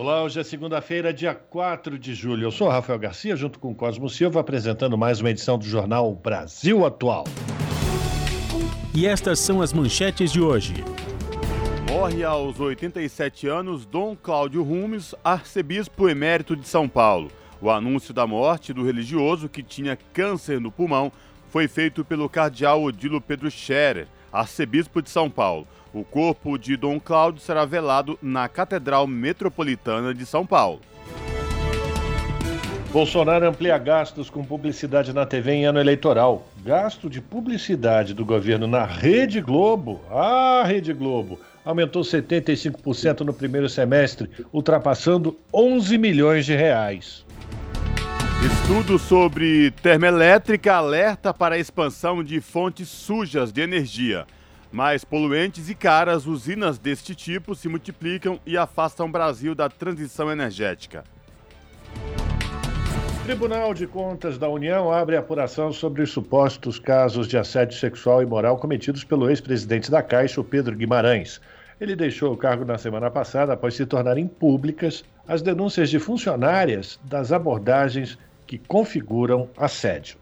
Olá, hoje é segunda-feira, dia 4 de julho. Eu sou Rafael Garcia, junto com Cosmo Silva, apresentando mais uma edição do jornal Brasil Atual. E estas são as manchetes de hoje. Morre aos 87 anos Dom Cláudio Rumes, arcebispo emérito de São Paulo. O anúncio da morte do religioso que tinha câncer no pulmão foi feito pelo cardeal Odilo Pedro Scherer, arcebispo de São Paulo. O corpo de Dom Cláudio será velado na Catedral Metropolitana de São Paulo. Bolsonaro amplia gastos com publicidade na TV em ano eleitoral. Gasto de publicidade do governo na Rede Globo. Ah, Rede Globo! Aumentou 75% no primeiro semestre, ultrapassando 11 milhões de reais. Estudo sobre termoelétrica alerta para a expansão de fontes sujas de energia. Mais poluentes e caras, usinas deste tipo se multiplicam e afastam o Brasil da transição energética. Tribunal de Contas da União abre apuração sobre os supostos casos de assédio sexual e moral cometidos pelo ex-presidente da Caixa, Pedro Guimarães. Ele deixou o cargo na semana passada após se tornarem públicas as denúncias de funcionárias das abordagens que configuram assédio.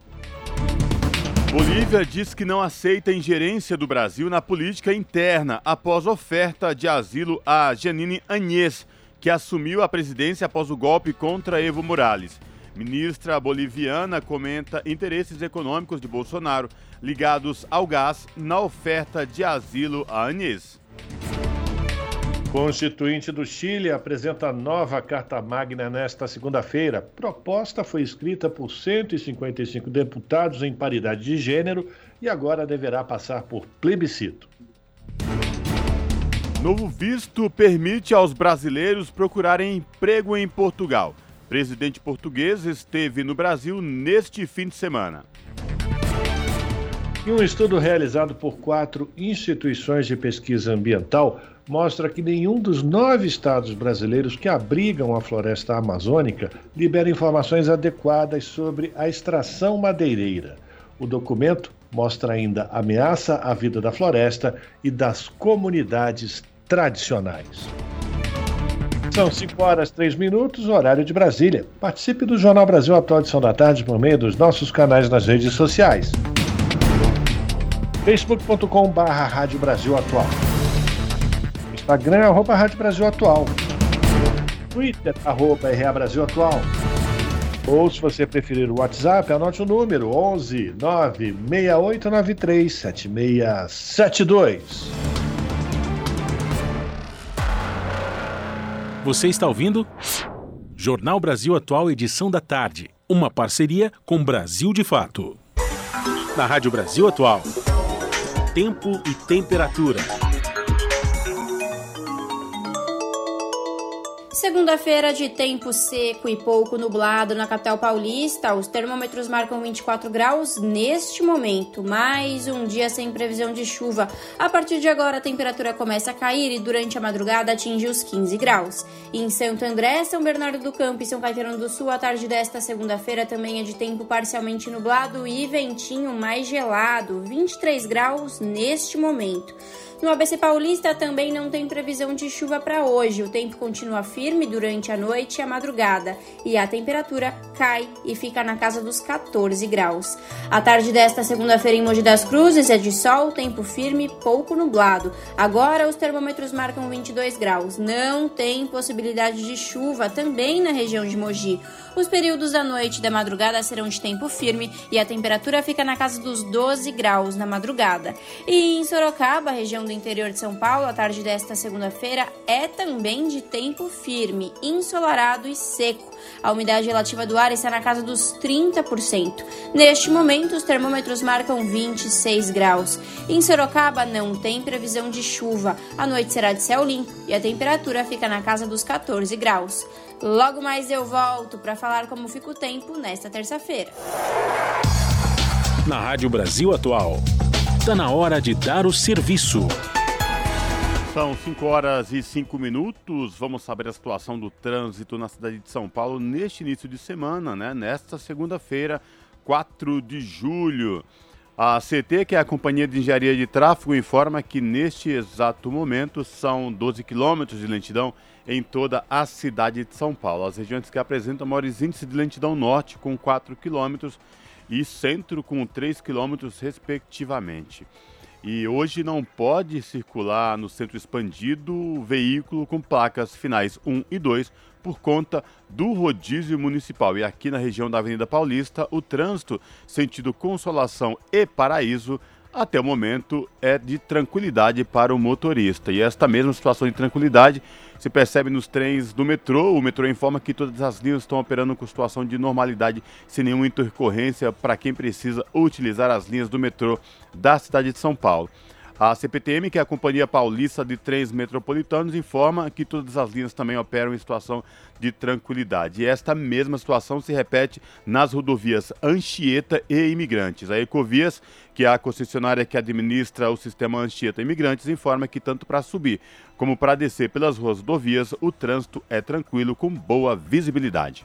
Bolívia diz que não aceita ingerência do Brasil na política interna após oferta de asilo a Janine Agnès, que assumiu a presidência após o golpe contra Evo Morales. Ministra boliviana comenta interesses econômicos de Bolsonaro ligados ao gás na oferta de asilo a Agnès. Constituinte do Chile apresenta nova Carta Magna nesta segunda-feira. Proposta foi escrita por 155 deputados em paridade de gênero e agora deverá passar por plebiscito. Novo visto permite aos brasileiros procurarem emprego em Portugal. Presidente português esteve no Brasil neste fim de semana. E um estudo realizado por quatro instituições de pesquisa ambiental mostra que nenhum dos nove estados brasileiros que abrigam a floresta amazônica libera informações adequadas sobre a extração madeireira. O documento mostra ainda ameaça à vida da floresta e das comunidades tradicionais. São 5 horas 3 minutos, horário de Brasília. Participe do Jornal Brasil Atual Edição da Tarde por meio dos nossos canais nas redes sociais. facebook.com.br Rádio Brasil Atual Instagram, arroba Rádio Brasil Atual. Twitter, arroba RA Brasil Atual. Ou, se você preferir o WhatsApp, anote o número 11 96893 7672. Você está ouvindo? Jornal Brasil Atual, edição da tarde. Uma parceria com Brasil de Fato. Na Rádio Brasil Atual. Tempo e temperatura. Segunda-feira de tempo seco e pouco nublado na capital paulista. Os termômetros marcam 24 graus neste momento. Mais um dia sem previsão de chuva. A partir de agora, a temperatura começa a cair e durante a madrugada atinge os 15 graus. Em Santo André, São Bernardo do Campo e São Caetano do Sul, a tarde desta segunda-feira também é de tempo parcialmente nublado e ventinho mais gelado. 23 graus neste momento. No ABC Paulista também não tem previsão de chuva para hoje. O tempo continua firme durante a noite e a madrugada e a temperatura cai e fica na casa dos 14 graus. A tarde desta segunda-feira em Mogi das Cruzes é de sol, tempo firme, pouco nublado. Agora os termômetros marcam 22 graus. Não tem possibilidade de chuva também na região de Mogi. Os períodos da noite e da madrugada serão de tempo firme e a temperatura fica na casa dos 12 graus na madrugada. E em Sorocaba, região do interior de São Paulo, a tarde desta segunda-feira é também de tempo firme, ensolarado e seco. A umidade relativa do ar está na casa dos 30%. Neste momento, os termômetros marcam 26 graus. Em Sorocaba, não tem previsão de chuva. A noite será de céu limpo e a temperatura fica na casa dos 14 graus. Logo mais eu volto para falar como fica o tempo nesta terça-feira. Na Rádio Brasil Atual, está na hora de dar o serviço. São 5 horas e 5 minutos. Vamos saber a situação do trânsito na cidade de São Paulo neste início de semana, né? Nesta segunda-feira, 4 de julho. A CT, que é a Companhia de Engenharia de Tráfego, informa que neste exato momento são 12 quilômetros de lentidão em toda a cidade de São Paulo. As regiões que apresentam maiores índices de lentidão norte, com 4 quilômetros, e centro, com 3 quilômetros, respectivamente. E hoje não pode circular no centro expandido veículo com placas finais 1 e 2 por conta do rodízio municipal. E aqui na região da Avenida Paulista, o trânsito sentido Consolação e Paraíso até o momento é de tranquilidade para o motorista. E esta mesma situação de tranquilidade se percebe nos trens do metrô. O metrô informa que todas as linhas estão operando com situação de normalidade, sem nenhuma intercorrência para quem precisa utilizar as linhas do metrô da cidade de São Paulo. A CPTM, que é a Companhia Paulista de Trens Metropolitanos, informa que todas as linhas também operam em situação de tranquilidade. E esta mesma situação se repete nas rodovias Anchieta e Imigrantes. A Ecovias, que é a concessionária que administra o sistema Anchieta e Imigrantes, informa que tanto para subir como para descer pelas rodovias, o trânsito é tranquilo com boa visibilidade.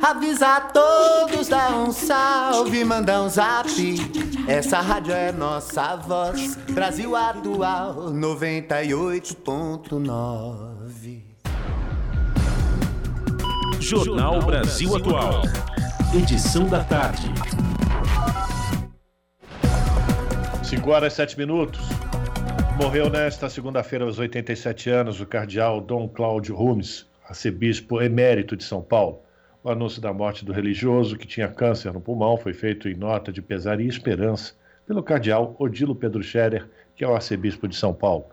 Avisa a todos, dá um salve, manda um zap. Essa rádio é nossa voz, Brasil Atual 98.9. Jornal Brasil Atual. Edição da tarde. 5 horas e 7 minutos. Morreu nesta segunda-feira, aos 87 anos, o cardeal Dom Cláudio Rumes, arcebispo emérito de São Paulo. O anúncio da morte do religioso, que tinha câncer no pulmão, foi feito em nota de pesar e esperança pelo cardeal Odilo Pedro Scherer, que é o arcebispo de São Paulo.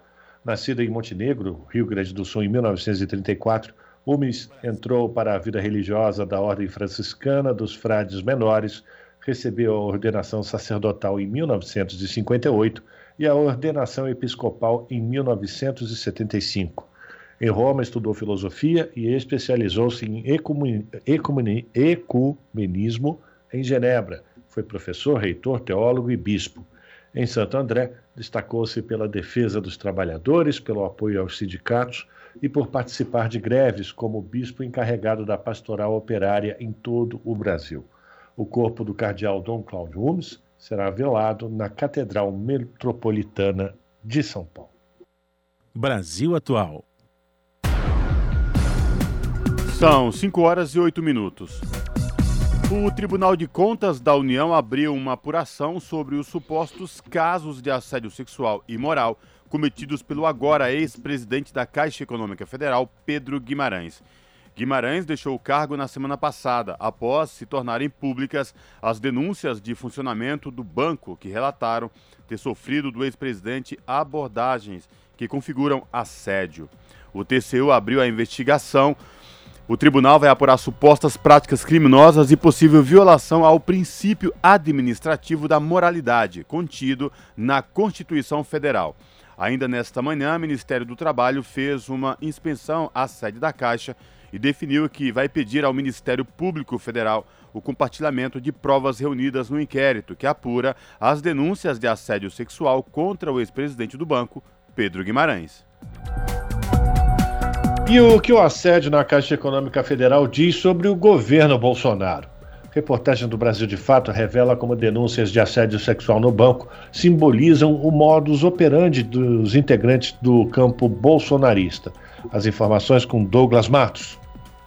Nascido em Montenegro, Rio Grande do Sul, em 1934, Rumes entrou para a vida religiosa da Ordem Franciscana dos Frades Menores, recebeu a ordenação sacerdotal em 1958 e a ordenação episcopal em 1975. Em Roma, estudou filosofia e especializou-se em ecumenismo em Genebra. Foi professor, reitor, teólogo e bispo. Em Santo André, destacou-se pela defesa dos trabalhadores, pelo apoio aos sindicatos e por participar de greves como bispo encarregado da pastoral operária em todo o Brasil. O corpo do cardeal Dom Cláudio Humes será velado na Catedral Metropolitana de São Paulo. Brasil Atual. São 5 horas e 8 minutos. O Tribunal de Contas da União abriu uma apuração sobre os supostos casos de assédio sexual e moral cometidos pelo agora ex-presidente da Caixa Econômica Federal, Pedro Guimarães. Guimarães deixou o cargo na semana passada, após se tornarem públicas as denúncias de funcionamento do banco que relataram ter sofrido do ex-presidente abordagens que configuram assédio. O TCU abriu a investigação o tribunal vai apurar supostas práticas criminosas e possível violação ao princípio administrativo da moralidade, contido na Constituição Federal. Ainda nesta manhã, o Ministério do Trabalho fez uma inspeção à sede da Caixa e definiu que vai pedir ao Ministério Público Federal o compartilhamento de provas reunidas no inquérito que apura as denúncias de assédio sexual contra o ex-presidente do banco, Pedro Guimarães. E o que o assédio na Caixa Econômica Federal diz sobre o governo Bolsonaro? Reportagem do Brasil de Fato revela como denúncias de assédio sexual no banco simbolizam o modus operandi dos integrantes do campo bolsonarista. As informações com Douglas Matos.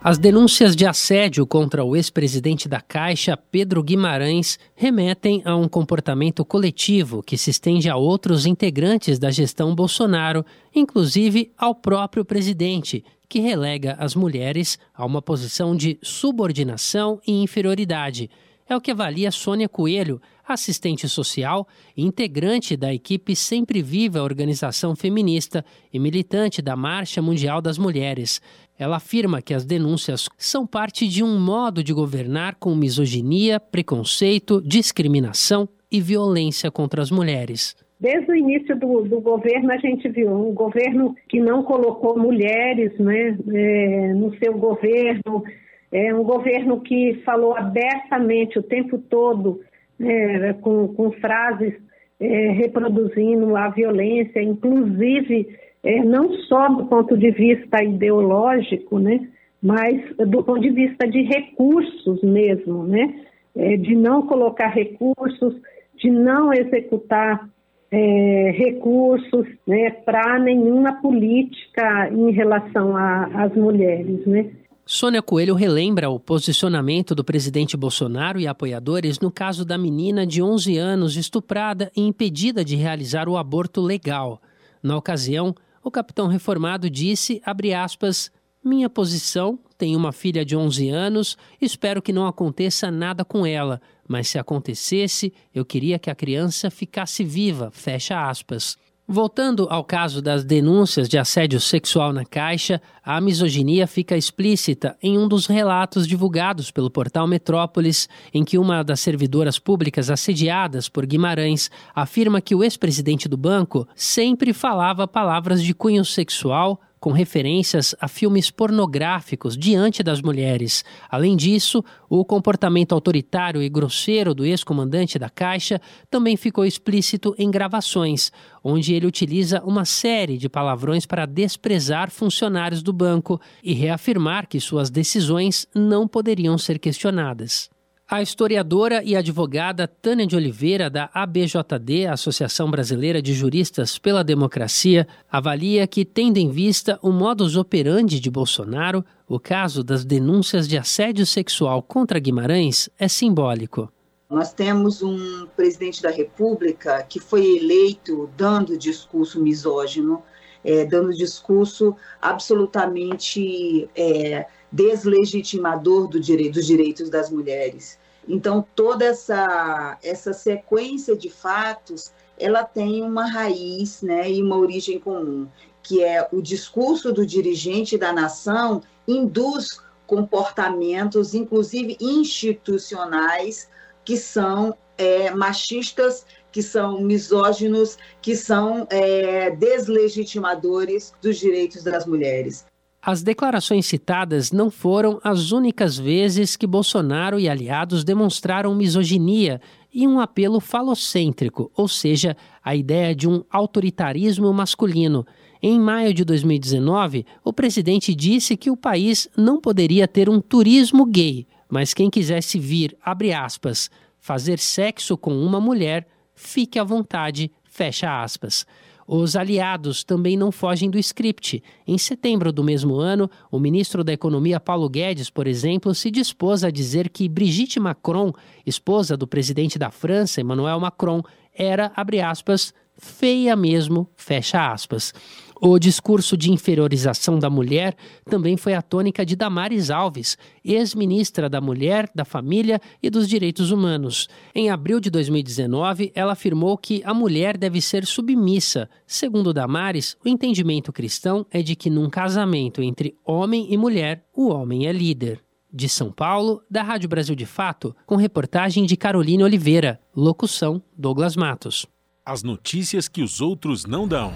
As denúncias de assédio contra o ex-presidente da Caixa, Pedro Guimarães, remetem a um comportamento coletivo que se estende a outros integrantes da gestão Bolsonaro, inclusive ao próprio presidente, que relega as mulheres a uma posição de subordinação e inferioridade. É o que avalia Sônia Coelho, assistente social integrante da equipe Sempre Viva Organização Feminista e militante da Marcha Mundial das Mulheres. Ela afirma que as denúncias são parte de um modo de governar com misoginia, preconceito, discriminação e violência contra as mulheres. Desde o início do, do, governo, a gente viu um governo que não colocou mulheres né, é, no seu governo, é um governo que falou abertamente o tempo todo, é, com, com, frases é, reproduzindo a violência, inclusive é, não só do ponto de vista ideológico, né, mas do ponto de vista de recursos mesmo, né, é, de não colocar recursos, de não executar é, recursos né, para nenhuma política em relação às mulheres. Né. Sônia Coelho relembra o posicionamento do presidente Bolsonaro e apoiadores no caso da menina de 11 anos estuprada e impedida de realizar o aborto legal. Na ocasião, o capitão reformado disse, aspas, minha posição, tenho uma filha de 11 anos, espero que não aconteça nada com ela, mas se acontecesse, eu queria que a criança ficasse viva, fecha aspas. Voltando ao caso das denúncias de assédio sexual na Caixa, a misoginia fica explícita em um dos relatos divulgados pelo portal Metrópolis, em que uma das servidoras públicas assediadas por Guimarães afirma que o ex-presidente do banco sempre falava palavras de cunho sexual com referências a filmes pornográficos diante das mulheres. Além disso, o comportamento autoritário e grosseiro do ex-comandante da Caixa também ficou explícito em gravações, onde ele utiliza uma série de palavrões para desprezar funcionários do banco e reafirmar que suas decisões não poderiam ser questionadas. A historiadora e advogada Tânia de Oliveira, da ABJD, Associação Brasileira de Juristas pela Democracia, avalia que, tendo em vista o modus operandi de Bolsonaro, o caso das denúncias de assédio sexual contra Guimarães é simbólico. Nós temos um presidente da República que foi eleito dando discurso misógino, é, dando discurso absolutamente é, deslegitimador do direito, dos direitos das mulheres. Então, toda essa, essa sequência de fatos, ela tem uma raiz né, e uma origem comum, que é o discurso do dirigente da nação induz comportamentos, inclusive institucionais, que são é, machistas, que são misóginos, que são é, deslegitimadores dos direitos das mulheres. As declarações citadas não foram as únicas vezes que Bolsonaro e aliados demonstraram misoginia e um apelo falocêntrico, ou seja, a ideia de um autoritarismo masculino. Em maio de 2019, o presidente disse que o país não poderia ter um turismo gay, mas quem quisesse vir, abre aspas, fazer sexo com uma mulher, fique à vontade, fecha aspas. Os aliados também não fogem do script. Em setembro do mesmo ano, o ministro da Economia Paulo Guedes, por exemplo, se dispôs a dizer que Brigitte Macron, esposa do presidente da França, Emmanuel Macron, era, abre aspas, feia mesmo, fecha aspas. O discurso de inferiorização da mulher também foi a tônica de Damares Alves, ex-ministra da Mulher, da Família e dos Direitos Humanos. Em abril de 2019, ela afirmou que a mulher deve ser submissa. Segundo Damares, o entendimento cristão é de que num casamento entre homem e mulher, o homem é líder. De São Paulo, da Rádio Brasil de Fato, com reportagem de Caroline Oliveira. Locução: Douglas Matos. As notícias que os outros não dão.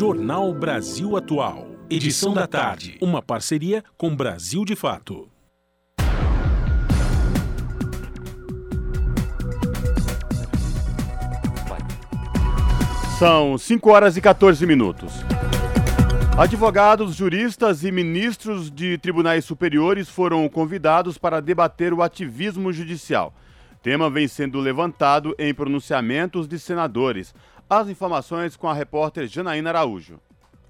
Jornal Brasil Atual. Edição da tarde. Uma parceria com Brasil de Fato. São 5 horas e 14 minutos. Advogados, juristas e ministros de tribunais superiores foram convidados para debater o ativismo judicial. Tema vem sendo levantado em pronunciamentos de senadores. As informações com a repórter Janaína Araújo.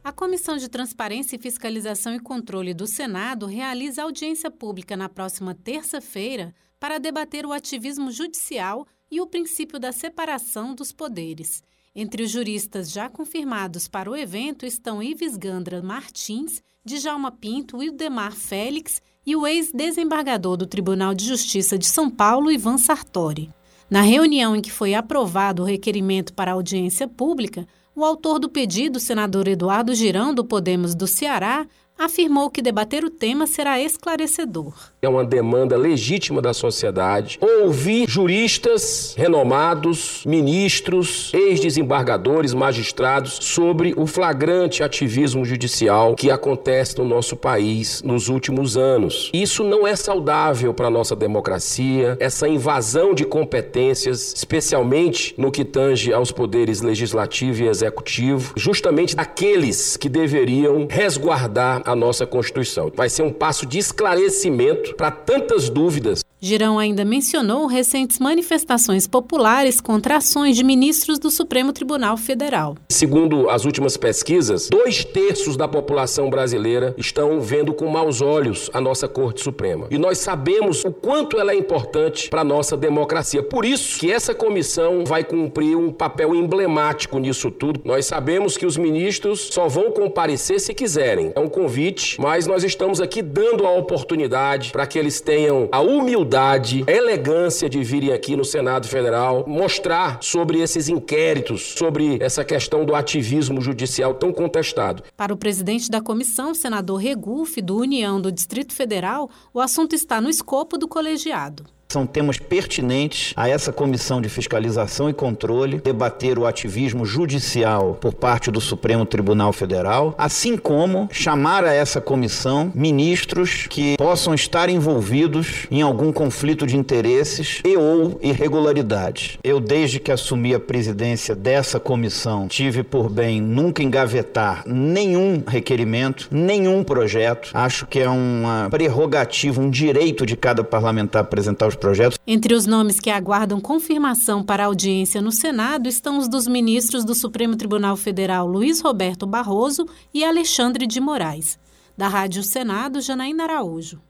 A Comissão de Transparência Fiscalização e Controle do Senado realiza audiência pública na próxima terça-feira para debater o ativismo judicial e o princípio da separação dos poderes. Entre os juristas já confirmados para o evento estão Ives Gandra Martins, Djalma Pinto, Wildemar Félix e o ex-desembargador do Tribunal de Justiça de São Paulo, Ivan Sartori. Na reunião em que foi aprovado o requerimento para audiência pública, o autor do pedido, senador Eduardo Girão, do Podemos do Ceará, afirmou que debater o tema será esclarecedor. É uma demanda legítima da sociedade ouvir juristas renomados, ministros, ex-desembargadores, magistrados sobre o flagrante ativismo judicial que acontece no nosso país nos últimos anos. Isso não é saudável para a nossa democracia, essa invasão de competências, especialmente no que tange aos poderes legislativo e executivo, justamente aqueles que deveriam resguardar a nossa Constituição. Vai ser um passo de esclarecimento para tantas dúvidas. Girão ainda mencionou recentes manifestações populares contra ações de ministros do Supremo Tribunal Federal. Segundo as últimas pesquisas, dois terços da população brasileira estão vendo com maus olhos a nossa Corte Suprema. E nós sabemos o quanto ela é importante para a nossa democracia. Por isso que essa comissão vai cumprir um papel emblemático nisso tudo. Nós sabemos que os ministros só vão comparecer se quiserem. É um convite, mas nós estamos aqui dando a oportunidade para que eles tenham a humildade humildade, elegância de virem aqui no Senado Federal mostrar sobre esses inquéritos, sobre essa questão do ativismo judicial tão contestado. Para o presidente da comissão, senador Regufe, do União do Distrito Federal, o assunto está no escopo do colegiado. São temas pertinentes a essa comissão de fiscalização e controle, debater o ativismo judicial por parte do Supremo Tribunal Federal, assim como chamar a essa comissão ministros que possam estar envolvidos em algum conflito de interesses e ou irregularidades. Eu, desde que assumi a presidência dessa comissão, tive por bem nunca engavetar nenhum requerimento, nenhum projeto. Acho que é uma prerrogativa, um direito de cada parlamentar apresentar os projetos. Entre os nomes que aguardam confirmação para audiência no Senado estão os dos ministros do Supremo Tribunal Federal Luiz Roberto Barroso e Alexandre de Moraes. Da Rádio Senado, Janaína Araújo.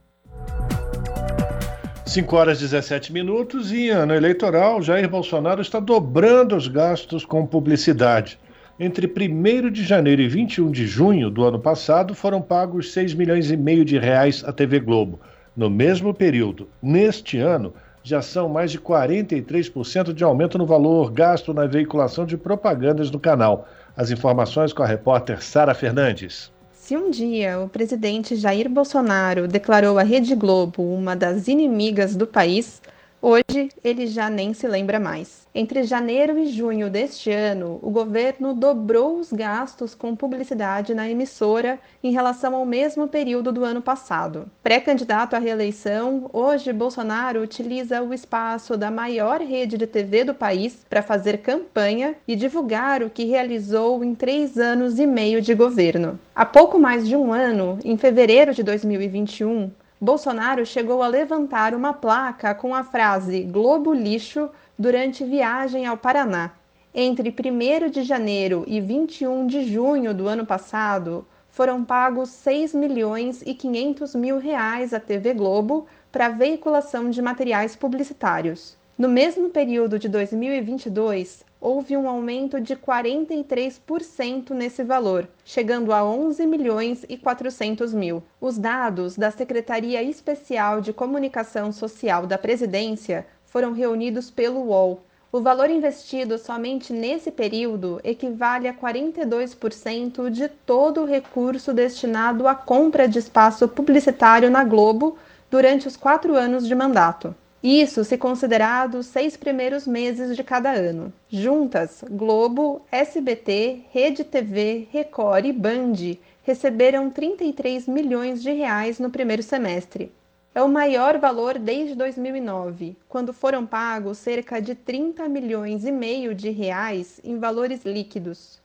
5 horas e 17 minutos e ano eleitoral, Jair Bolsonaro está dobrando os gastos com publicidade. Entre 1 de janeiro e 21 de junho do ano passado, foram pagos 6 milhões e meio de reais à TV Globo. No mesmo período, neste ano, já são mais de 43% de aumento no valor gasto na veiculação de propagandas no canal. As informações com a repórter Sara Fernandes. Se um dia o presidente Jair Bolsonaro declarou a Rede Globo uma das inimigas do país, hoje ele já nem se lembra mais. Entre janeiro e junho deste ano, o governo dobrou os gastos com publicidade na emissora em relação ao mesmo período do ano passado. Pré-candidato à reeleição, hoje Bolsonaro utiliza o espaço da maior rede de TV do país para fazer campanha e divulgar o que realizou em três anos e meio de governo. Há pouco mais de um ano, em fevereiro de 2021, Bolsonaro chegou a levantar uma placa com a frase Globo Lixo durante viagem ao Paraná. Entre 1 de janeiro e 21 de junho do ano passado, foram pagos 6 milhões e 500 mil reais à TV Globo para veiculação de materiais publicitários. No mesmo período de 2022, houve um aumento de 43% nesse valor, chegando a 11 milhões e 400 mil. Os dados da Secretaria Especial de Comunicação Social da Presidência foram reunidos pelo UOL. O valor investido somente nesse período equivale a 42% de todo o recurso destinado à compra de espaço publicitário na Globo durante os quatro anos de mandato. Isso se considerado os seis primeiros meses de cada ano. Juntas, Globo, SBT, Rede TV, Record e Band receberam 33 milhões de reais no primeiro semestre. É o maior valor desde 2009, quando foram pagos cerca de 30 milhões e meio de reais em valores líquidos.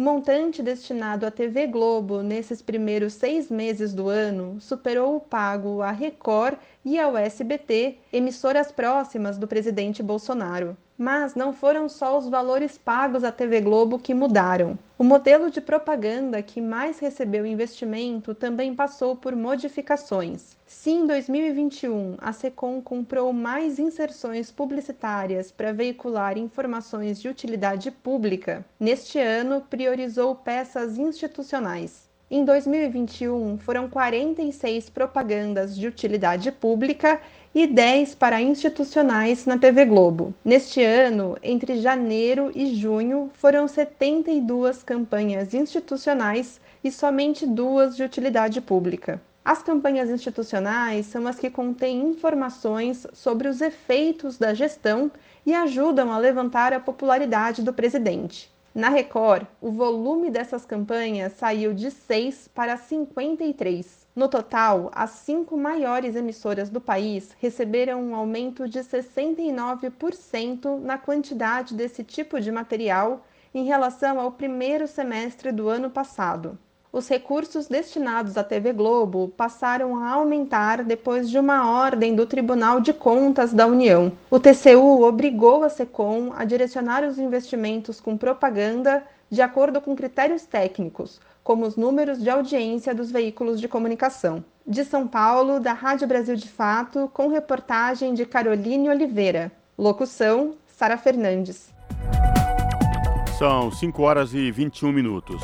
O montante destinado à TV Globo nesses primeiros seis meses do ano superou o pago à Record e ao SBT, emissoras próximas do presidente Bolsonaro. Mas não foram só os valores pagos à TV Globo que mudaram. O modelo de propaganda que mais recebeu investimento também passou por modificações. Se em 2021 a Secom comprou mais inserções publicitárias para veicular informações de utilidade pública, neste ano priorizou peças institucionais. Em 2021, foram 46 propagandas de utilidade pública e 10 para institucionais na TV Globo. Neste ano, entre janeiro e junho, foram 72 campanhas institucionais e somente duas de utilidade pública. As campanhas institucionais são as que contêm informações sobre os efeitos da gestão e ajudam a levantar a popularidade do presidente. Na Record, o volume dessas campanhas saiu de 6 para 53. No total, as cinco maiores emissoras do país receberam um aumento de 69% na quantidade desse tipo de material em relação ao primeiro semestre do ano passado os recursos destinados à TV Globo passaram a aumentar depois de uma ordem do Tribunal de Contas da União. O TCU obrigou a Secom a direcionar os investimentos com propaganda de acordo com critérios técnicos, como os números de audiência dos veículos de comunicação. De São Paulo, da Rádio Brasil de Fato, com reportagem de Caroline Oliveira. Locução: Sara Fernandes. São 5 horas e 21 minutos.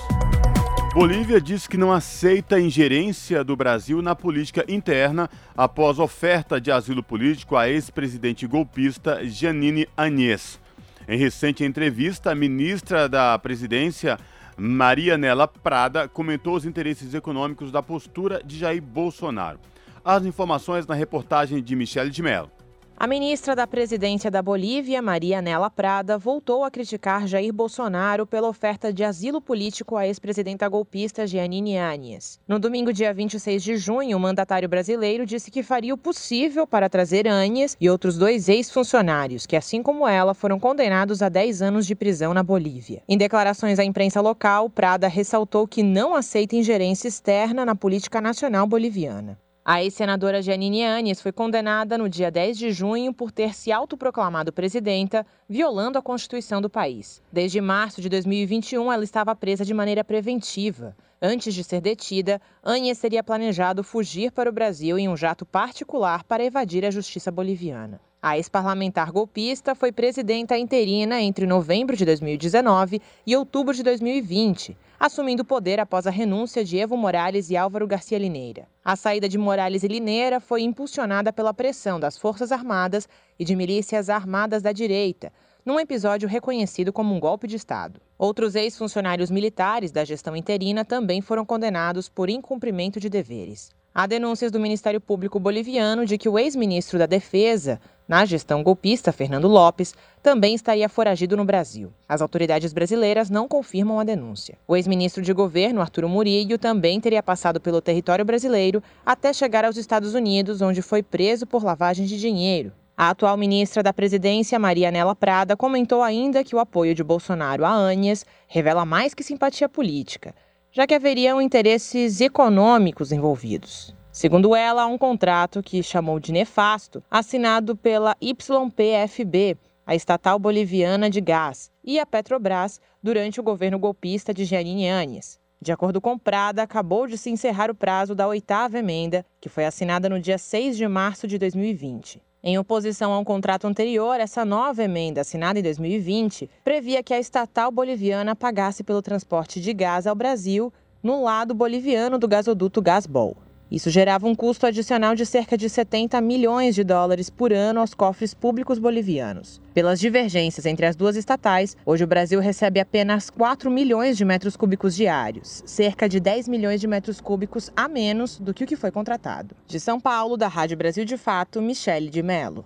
Bolívia diz que não aceita ingerência do Brasil na política interna após oferta de asilo político à ex-presidente golpista Janine Agnès. Em recente entrevista, a ministra da Presidência, Maria Nela Prada, comentou os interesses econômicos da postura de Jair Bolsonaro. As informações na reportagem de Michele de Mello. A ministra da Presidência da Bolívia, Maria Nela Prada, voltou a criticar Jair Bolsonaro pela oferta de asilo político à ex-presidenta golpista Jeanine Áñez. No domingo, dia 26 de junho, o mandatário brasileiro disse que faria o possível para trazer Áñez e outros dois ex-funcionários, que, assim como ela, foram condenados a 10 anos de prisão na Bolívia. Em declarações à imprensa local, Prada ressaltou que não aceita ingerência externa na política nacional boliviana. A ex-senadora Janine Anes foi condenada no dia 10 de junho por ter se autoproclamado presidenta, violando a Constituição do país. Desde março de 2021, ela estava presa de maneira preventiva. Antes de ser detida, Anes teria planejado fugir para o Brasil em um jato particular para evadir a justiça boliviana. A ex-parlamentar golpista foi presidenta interina entre novembro de 2019 e outubro de 2020 assumindo o poder após a renúncia de Evo Morales e Álvaro Garcia Lineira. A saída de Morales e Lineira foi impulsionada pela pressão das Forças Armadas e de milícias armadas da direita, num episódio reconhecido como um golpe de Estado. Outros ex-funcionários militares da gestão interina também foram condenados por incumprimento de deveres. Há denúncias do Ministério Público Boliviano de que o ex-ministro da Defesa, na gestão golpista, Fernando Lopes, também estaria foragido no Brasil. As autoridades brasileiras não confirmam a denúncia. O ex-ministro de governo, Arturo Murillo, também teria passado pelo território brasileiro até chegar aos Estados Unidos, onde foi preso por lavagem de dinheiro. A atual ministra da Presidência, Maria Nela Prada, comentou ainda que o apoio de Bolsonaro a Anies revela mais que simpatia política já que haveriam interesses econômicos envolvidos. Segundo ela, há um contrato que chamou de nefasto, assinado pela YPFB, a estatal boliviana de gás, e a Petrobras durante o governo golpista de Jeanine Áñez. De acordo com Prada, acabou de se encerrar o prazo da oitava emenda, que foi assinada no dia 6 de março de 2020. Em oposição a um contrato anterior, essa nova emenda, assinada em 2020, previa que a estatal boliviana pagasse pelo transporte de gás ao Brasil no lado boliviano do gasoduto Gasbol. Isso gerava um custo adicional de cerca de 70 milhões de dólares por ano aos cofres públicos bolivianos. Pelas divergências entre as duas estatais, hoje o Brasil recebe apenas 4 milhões de metros cúbicos diários, cerca de 10 milhões de metros cúbicos a menos do que o que foi contratado. De São Paulo, da Rádio Brasil de Fato, Michele de Mello.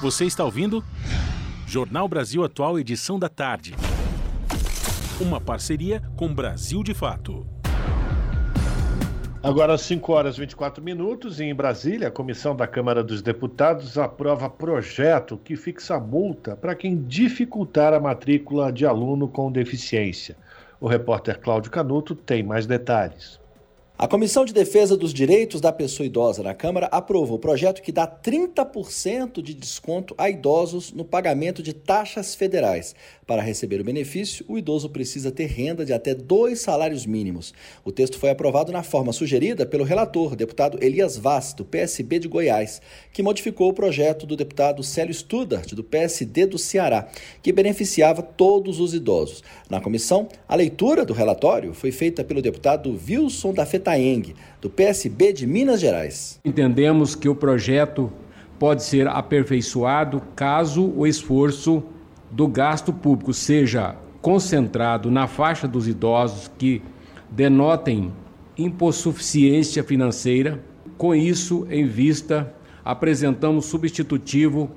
Você está ouvindo? Jornal Brasil Atual, edição da tarde. Uma parceria com Brasil de Fato. Agora, 5 horas e 24 minutos, e em Brasília, a comissão da Câmara dos Deputados aprova projeto que fixa multa para quem dificultar a matrícula de aluno com deficiência. O repórter Cláudio Canuto tem mais detalhes. A Comissão de Defesa dos Direitos da Pessoa Idosa na Câmara aprovou o projeto que dá 30% de desconto a idosos no pagamento de taxas federais. Para receber o benefício, o idoso precisa ter renda de até dois salários mínimos. O texto foi aprovado na forma sugerida pelo relator, deputado Elias Vaz, do PSB de Goiás, que modificou o projeto do deputado Célio Studart, do PSD do Ceará, que beneficiava todos os idosos. Na comissão, a leitura do relatório foi feita pelo deputado Wilson da Feta Taeng, do PSB de Minas Gerais. Entendemos que o projeto pode ser aperfeiçoado caso o esforço do gasto público seja concentrado na faixa dos idosos que denotem impossuficiência financeira. Com isso em vista, apresentamos substitutivo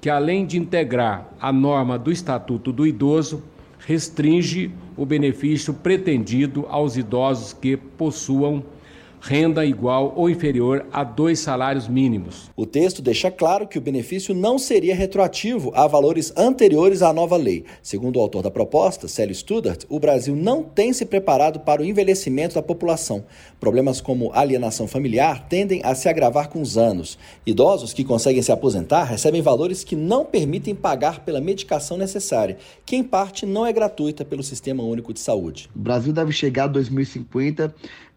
que, além de integrar a norma do Estatuto do Idoso, restringe o benefício pretendido aos idosos que possuam renda igual ou inferior a dois salários mínimos. O texto deixa claro que o benefício não seria retroativo a valores anteriores à nova lei. Segundo o autor da proposta, Célio Studart, o Brasil não tem se preparado para o envelhecimento da população. Problemas como alienação familiar tendem a se agravar com os anos. Idosos que conseguem se aposentar recebem valores que não permitem pagar pela medicação necessária, que em parte não é gratuita pelo Sistema Único de Saúde. O Brasil deve chegar a 2050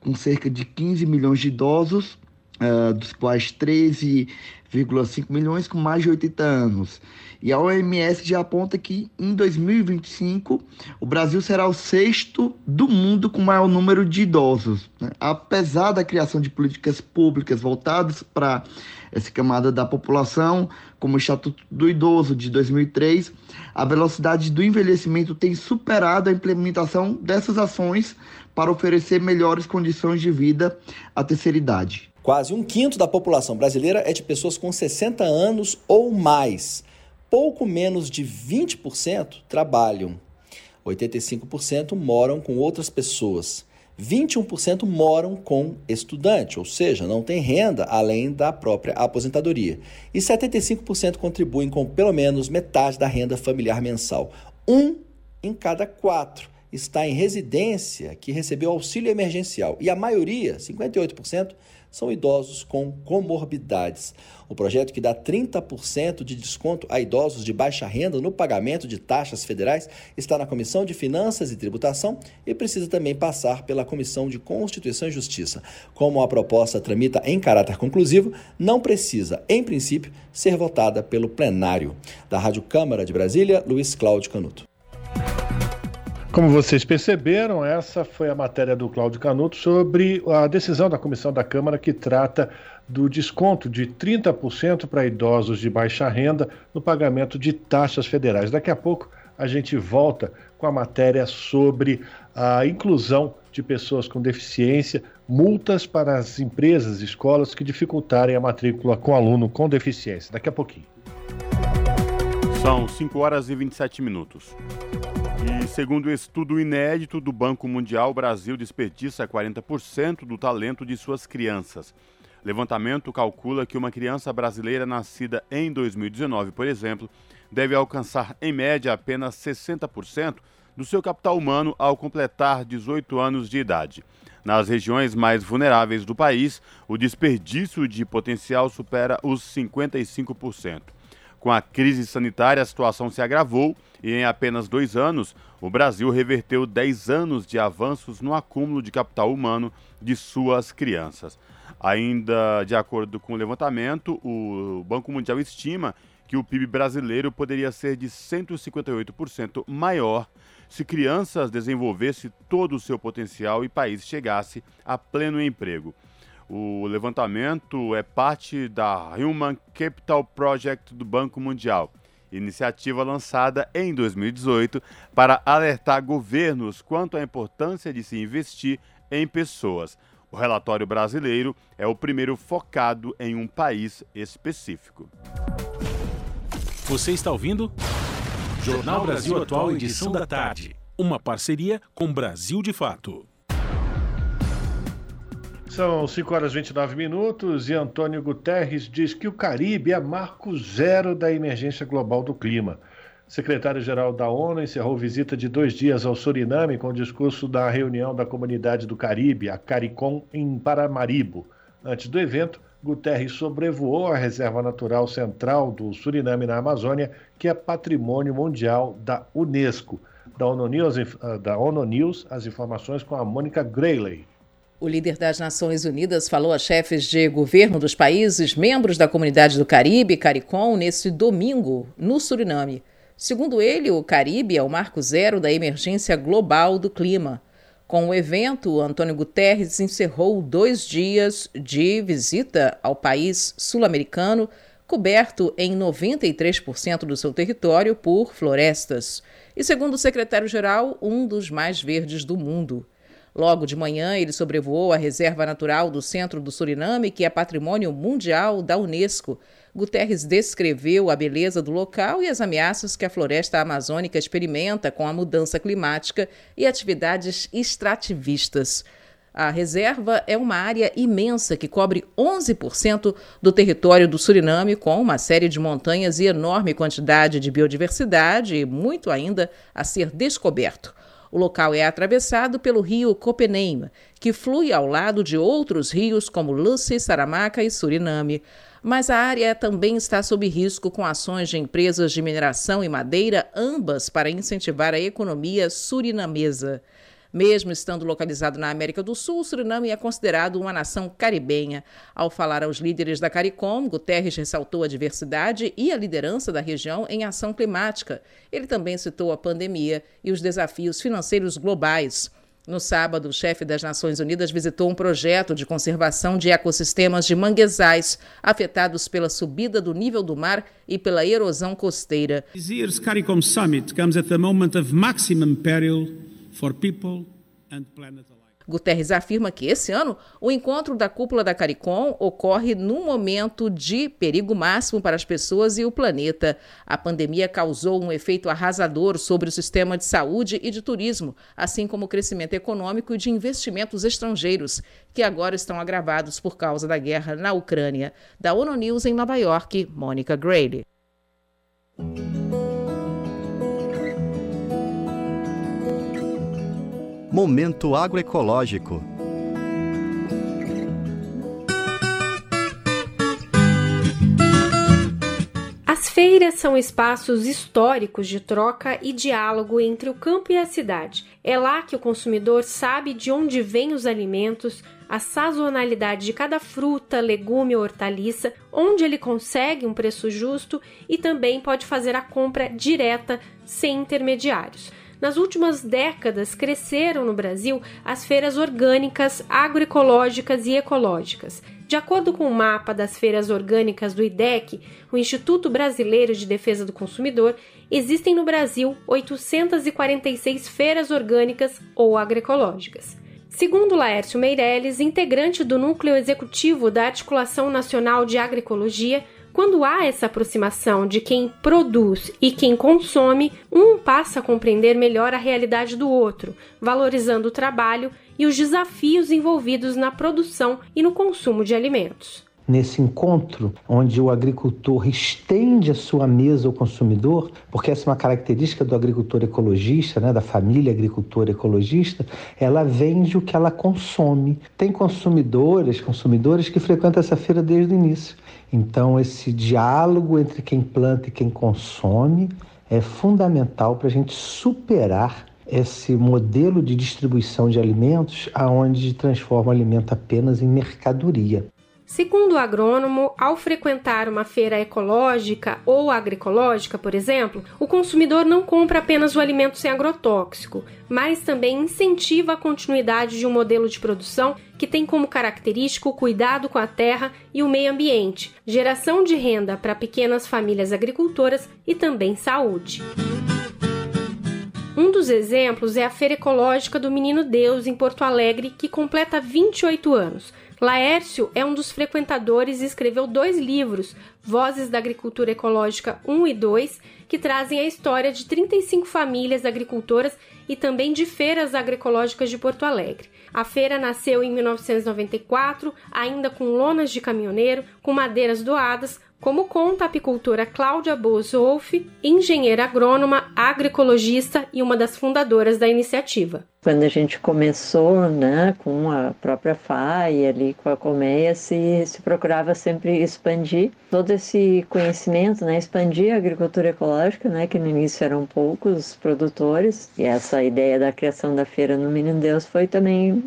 com cerca de 15 milhões de idosos, uh, dos quais 13,5 milhões com mais de 80 anos. E a OMS já aponta que em 2025 o Brasil será o sexto do mundo com maior número de idosos. Né? Apesar da criação de políticas públicas voltadas para essa camada da população, como o Estatuto do Idoso de 2003, a velocidade do envelhecimento tem superado a implementação dessas ações para oferecer melhores condições de vida à terceira idade. Quase um quinto da população brasileira é de pessoas com 60 anos ou mais. Pouco menos de 20% trabalham. 85% moram com outras pessoas. 21% moram com estudante, ou seja, não tem renda além da própria aposentadoria. E 75% contribuem com pelo menos metade da renda familiar mensal. Um em cada quatro está em residência que recebeu auxílio emergencial e a maioria, 58%, são idosos com comorbidades. O projeto que dá 30% de desconto a idosos de baixa renda no pagamento de taxas federais está na Comissão de Finanças e Tributação e precisa também passar pela Comissão de Constituição e Justiça. Como a proposta tramita em caráter conclusivo, não precisa, em princípio, ser votada pelo plenário. Da Rádio Câmara de Brasília, Luiz Cláudio Canuto. Como vocês perceberam, essa foi a matéria do Cláudio Canuto sobre a decisão da Comissão da Câmara que trata do desconto de 30% para idosos de baixa renda no pagamento de taxas federais. Daqui a pouco a gente volta com a matéria sobre a inclusão de pessoas com deficiência, multas para as empresas e escolas que dificultarem a matrícula com aluno com deficiência. Daqui a pouquinho. São 5 horas e 27 minutos. E segundo estudo inédito do Banco Mundial, o Brasil desperdiça 40% do talento de suas crianças. Levantamento calcula que uma criança brasileira nascida em 2019, por exemplo, deve alcançar em média apenas 60% do seu capital humano ao completar 18 anos de idade. Nas regiões mais vulneráveis do país, o desperdício de potencial supera os 55%. Com a crise sanitária, a situação se agravou e, em apenas dois anos, o Brasil reverteu 10 anos de avanços no acúmulo de capital humano de suas crianças. Ainda de acordo com o levantamento, o Banco Mundial estima que o PIB brasileiro poderia ser de 158% maior se crianças desenvolvessem todo o seu potencial e país chegasse a pleno emprego. O levantamento é parte da Human Capital Project do Banco Mundial, iniciativa lançada em 2018 para alertar governos quanto à importância de se investir em pessoas. O relatório brasileiro é o primeiro focado em um país específico. Você está ouvindo? Jornal Brasil Atual, edição da tarde. Uma parceria com Brasil de Fato. São 5 horas e 29 minutos e Antônio Guterres diz que o Caribe é marco zero da emergência global do clima. Secretário-geral da ONU encerrou visita de dois dias ao Suriname com o discurso da reunião da Comunidade do Caribe, a CARICOM, em Paramaribo. Antes do evento, Guterres sobrevoou a reserva natural central do Suriname na Amazônia, que é patrimônio mundial da Unesco. Da ONU News, da ONU News as informações com a Mônica Grayley. O líder das Nações Unidas falou a chefes de governo dos países membros da Comunidade do Caribe, CARICOM, nesse domingo, no Suriname. Segundo ele, o Caribe é o marco zero da emergência global do clima. Com o evento, Antônio Guterres encerrou dois dias de visita ao país sul-americano, coberto em 93% do seu território por florestas. E, segundo o secretário-geral, um dos mais verdes do mundo. Logo de manhã, ele sobrevoou a reserva natural do centro do Suriname, que é patrimônio mundial da Unesco. Guterres descreveu a beleza do local e as ameaças que a floresta amazônica experimenta com a mudança climática e atividades extrativistas. A reserva é uma área imensa que cobre 11% do território do Suriname, com uma série de montanhas e enorme quantidade de biodiversidade e muito ainda a ser descoberto. O local é atravessado pelo rio Copeneima, que flui ao lado de outros rios como Lucy, Saramaca e Suriname. Mas a área também está sob risco com ações de empresas de mineração e madeira, ambas para incentivar a economia surinamesa. Mesmo estando localizado na América do Sul, o Suriname é considerado uma nação caribenha. Ao falar aos líderes da CARICOM, Guterres ressaltou a diversidade e a liderança da região em ação climática. Ele também citou a pandemia e os desafios financeiros globais. No sábado, o chefe das Nações Unidas visitou um projeto de conservação de ecossistemas de manguezais afetados pela subida do nível do mar e pela erosão costeira. This year's CARICOM summit comes at a moment of maximum peril for people and planet alike. Guterres afirma que esse ano o encontro da cúpula da CARICOM ocorre num momento de perigo máximo para as pessoas e o planeta. A pandemia causou um efeito arrasador sobre o sistema de saúde e de turismo, assim como o crescimento econômico e de investimentos estrangeiros, que agora estão agravados por causa da guerra na Ucrânia. Da ONU News em Nova York, Mônica Grady. Momento agroecológico. As feiras são espaços históricos de troca e diálogo entre o campo e a cidade. É lá que o consumidor sabe de onde vêm os alimentos, a sazonalidade de cada fruta, legume ou hortaliça, onde ele consegue um preço justo e também pode fazer a compra direta sem intermediários. Nas últimas décadas, cresceram no Brasil as feiras orgânicas, agroecológicas e ecológicas. De acordo com o mapa das feiras orgânicas do IDEC, o Instituto Brasileiro de Defesa do Consumidor, existem no Brasil 846 feiras orgânicas ou agroecológicas. Segundo Laércio Meirelles, integrante do núcleo executivo da Articulação Nacional de Agroecologia, quando há essa aproximação de quem produz e quem consome, um passa a compreender melhor a realidade do outro, valorizando o trabalho e os desafios envolvidos na produção e no consumo de alimentos nesse encontro, onde o agricultor estende a sua mesa ao consumidor, porque essa é uma característica do agricultor ecologista, né, da família agricultor ecologista, ela vende o que ela consome. Tem consumidores, consumidores que frequentam essa feira desde o início. Então, esse diálogo entre quem planta e quem consome é fundamental para a gente superar esse modelo de distribuição de alimentos aonde transforma o alimento apenas em mercadoria. Segundo o agrônomo, ao frequentar uma feira ecológica ou agroecológica, por exemplo, o consumidor não compra apenas o alimento sem agrotóxico, mas também incentiva a continuidade de um modelo de produção que tem como característica o cuidado com a terra e o meio ambiente, geração de renda para pequenas famílias agricultoras e também saúde. Um dos exemplos é a Feira Ecológica do Menino Deus, em Porto Alegre, que completa 28 anos. Laércio é um dos frequentadores e escreveu dois livros Vozes da Agricultura Ecológica 1 e 2, que trazem a história de 35 famílias agricultoras e também de feiras agroecológicas de Porto Alegre. A feira nasceu em 1994, ainda com lonas de caminhoneiro, com madeiras doadas, como conta a apicultora Cláudia Bozolf, engenheira agrônoma, agroecologista e uma das fundadoras da iniciativa. Quando a gente começou né, com a própria FAI, ali com a Colmeia, se, se procurava sempre expandir todo esse conhecimento, né, expandir a agricultura ecológica, né, que no início eram poucos produtores, e essa ideia da criação da feira no Menino Deus foi também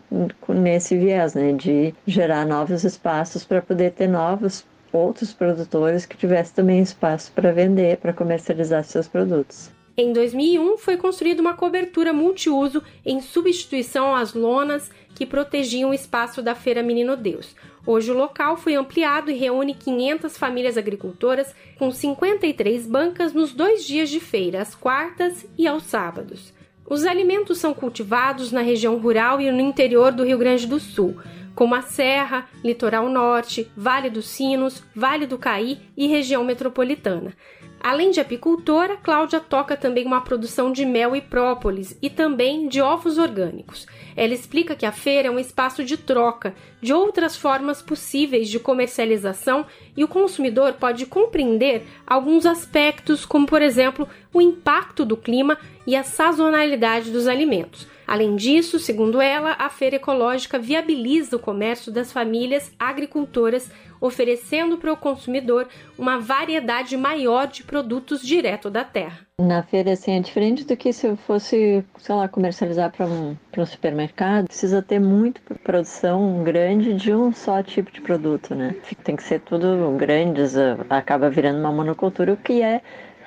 nesse viés, né, de gerar novos espaços para poder ter novos outros produtores que tivessem também espaço para vender, para comercializar seus produtos. Em 2001, foi construída uma cobertura multiuso em substituição às lonas que protegiam o espaço da Feira Menino Deus. Hoje o local foi ampliado e reúne 500 famílias agricultoras com 53 bancas nos dois dias de feira, às quartas e aos sábados. Os alimentos são cultivados na região rural e no interior do Rio Grande do Sul como a Serra, Litoral Norte, Vale dos Sinos, Vale do Caí e região metropolitana. Além de apicultora, Cláudia toca também uma produção de mel e própolis e também de ovos orgânicos. Ela explica que a feira é um espaço de troca de outras formas possíveis de comercialização e o consumidor pode compreender alguns aspectos, como por exemplo o impacto do clima e a sazonalidade dos alimentos. Além disso, segundo ela, a feira ecológica viabiliza o comércio das famílias agricultoras, oferecendo para o consumidor uma variedade maior de produtos direto da terra. Na feira, assim, é diferente do que se eu fosse, sei lá, comercializar para um, um supermercado. Precisa ter muito produção grande de um só tipo de produto, né? Tem que ser tudo grandes, acaba virando uma monocultura, o que é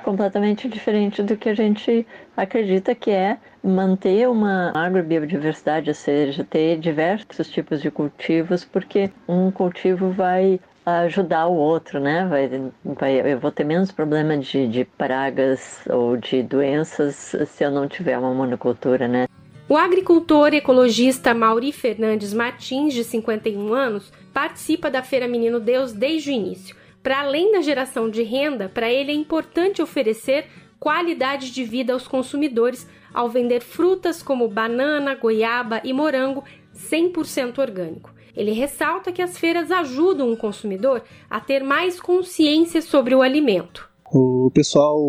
completamente diferente do que a gente acredita que é manter uma agrobiodiversidade, ou seja, ter diversos tipos de cultivos, porque um cultivo vai ajudar o outro, né? Vai, vai, eu vou ter menos problema de, de pragas ou de doenças se eu não tiver uma monocultura, né? O agricultor ecologista Mauri Fernandes Martins, de 51 anos, participa da Feira Menino Deus desde o início. Para além da geração de renda, para ele é importante oferecer qualidade de vida aos consumidores ao vender frutas como banana, goiaba e morango 100% orgânico. Ele ressalta que as feiras ajudam o consumidor a ter mais consciência sobre o alimento. O pessoal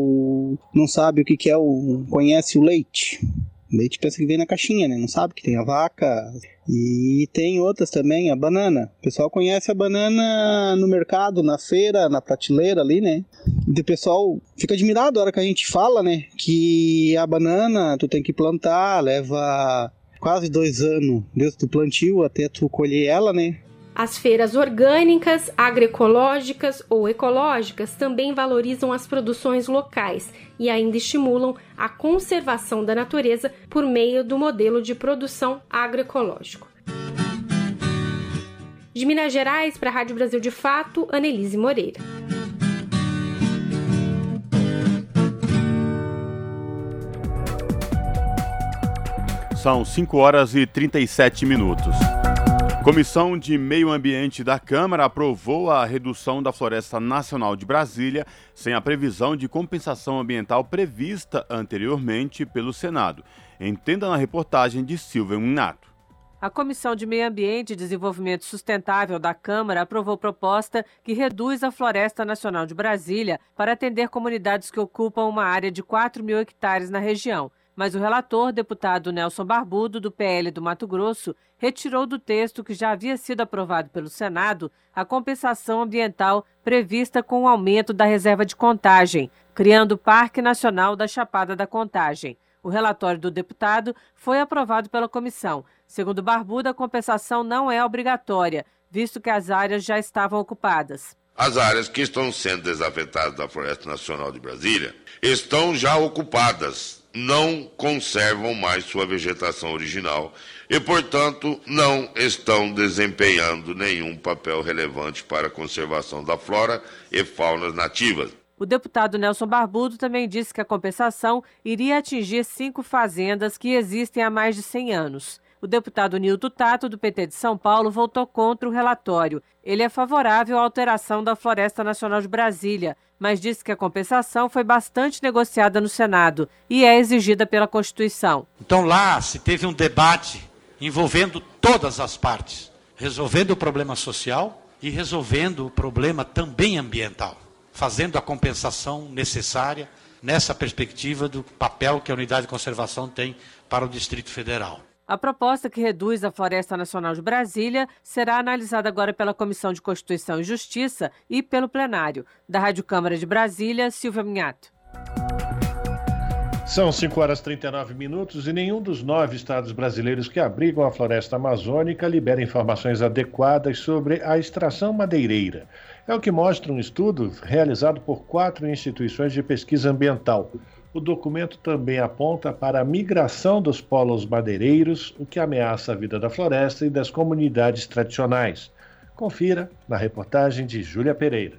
não sabe o que é o. conhece o leite. Leite pensa que vem na caixinha, né? Não sabe que tem a vaca. E tem outras também, a banana. O pessoal conhece a banana no mercado, na feira, na prateleira ali, né? E o pessoal fica admirado a hora que a gente fala, né? Que a banana tu tem que plantar, leva quase dois anos desde o plantio até tu colher ela, né? As feiras orgânicas, agroecológicas ou ecológicas também valorizam as produções locais e ainda estimulam a conservação da natureza por meio do modelo de produção agroecológico. De Minas Gerais, para a Rádio Brasil de Fato, Anelise Moreira. São 5 horas e 37 minutos. Comissão de Meio Ambiente da Câmara aprovou a redução da Floresta Nacional de Brasília sem a previsão de compensação ambiental prevista anteriormente pelo Senado. Entenda na reportagem de Silvia Minato. A Comissão de Meio Ambiente e Desenvolvimento Sustentável da Câmara aprovou proposta que reduz a Floresta Nacional de Brasília para atender comunidades que ocupam uma área de 4 mil hectares na região mas o relator, deputado Nelson Barbudo, do PL do Mato Grosso, retirou do texto que já havia sido aprovado pelo Senado a compensação ambiental prevista com o aumento da reserva de contagem, criando o Parque Nacional da Chapada da Contagem. O relatório do deputado foi aprovado pela comissão. Segundo Barbudo, a compensação não é obrigatória, visto que as áreas já estavam ocupadas. As áreas que estão sendo desafetadas da Floresta Nacional de Brasília estão já ocupadas não conservam mais sua vegetação original e, portanto, não estão desempenhando nenhum papel relevante para a conservação da flora e fauna nativas. O deputado Nelson Barbudo também disse que a compensação iria atingir cinco fazendas que existem há mais de 100 anos. O deputado Nildo Tato, do PT de São Paulo, votou contra o relatório. Ele é favorável à alteração da Floresta Nacional de Brasília, mas disse que a compensação foi bastante negociada no Senado e é exigida pela Constituição. Então lá se teve um debate envolvendo todas as partes, resolvendo o problema social e resolvendo o problema também ambiental, fazendo a compensação necessária nessa perspectiva do papel que a unidade de conservação tem para o Distrito Federal. A proposta que reduz a Floresta Nacional de Brasília será analisada agora pela Comissão de Constituição e Justiça e pelo plenário. Da Rádio Câmara de Brasília, Silvia Minhato. São 5 horas e 39 minutos e nenhum dos nove estados brasileiros que abrigam a floresta amazônica libera informações adequadas sobre a extração madeireira. É o que mostra um estudo realizado por quatro instituições de pesquisa ambiental. O documento também aponta para a migração dos polos madeireiros, o que ameaça a vida da floresta e das comunidades tradicionais. Confira na reportagem de Júlia Pereira.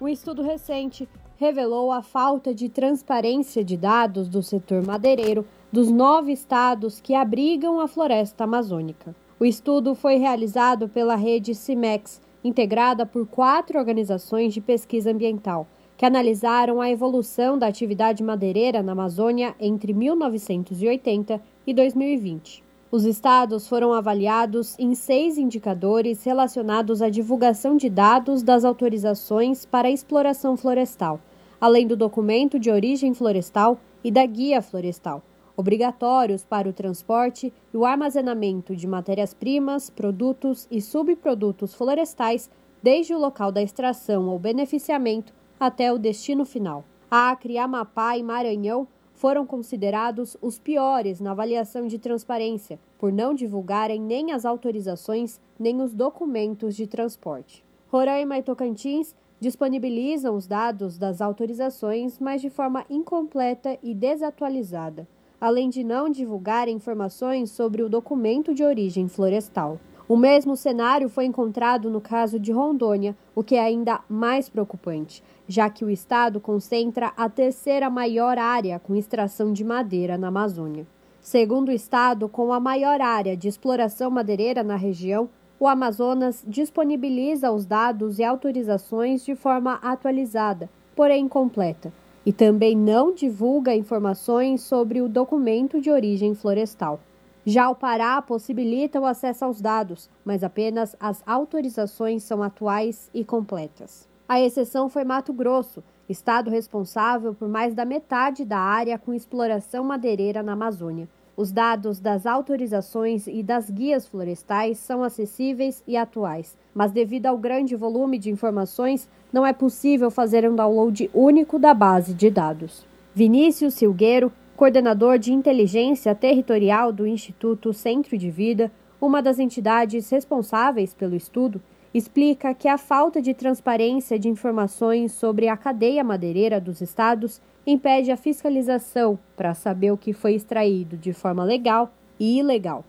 Um estudo recente revelou a falta de transparência de dados do setor madeireiro dos nove estados que abrigam a floresta amazônica. O estudo foi realizado pela rede CIMEX, integrada por quatro organizações de pesquisa ambiental, que analisaram a evolução da atividade madeireira na Amazônia entre 1980 e 2020. Os estados foram avaliados em seis indicadores relacionados à divulgação de dados das autorizações para exploração florestal além do documento de origem florestal e da guia florestal, obrigatórios para o transporte e o armazenamento de matérias-primas, produtos e subprodutos florestais desde o local da extração ou beneficiamento até o destino final. Acre, Amapá e Maranhão foram considerados os piores na avaliação de transparência, por não divulgarem nem as autorizações nem os documentos de transporte. Roraima e Tocantins disponibilizam os dados das autorizações, mas de forma incompleta e desatualizada, além de não divulgar informações sobre o documento de origem florestal. O mesmo cenário foi encontrado no caso de Rondônia, o que é ainda mais preocupante, já que o estado concentra a terceira maior área com extração de madeira na Amazônia. Segundo o estado com a maior área de exploração madeireira na região, o Amazonas disponibiliza os dados e autorizações de forma atualizada, porém incompleta, e também não divulga informações sobre o documento de origem florestal. Já o Pará possibilita o acesso aos dados, mas apenas as autorizações são atuais e completas. A exceção foi Mato Grosso, estado responsável por mais da metade da área com exploração madeireira na Amazônia. Os dados das autorizações e das guias florestais são acessíveis e atuais, mas devido ao grande volume de informações, não é possível fazer um download único da base de dados. Vinícius Silgueiro, coordenador de inteligência territorial do Instituto Centro de Vida, uma das entidades responsáveis pelo estudo, explica que a falta de transparência de informações sobre a cadeia madeireira dos estados impede a fiscalização para saber o que foi extraído de forma legal e ilegal.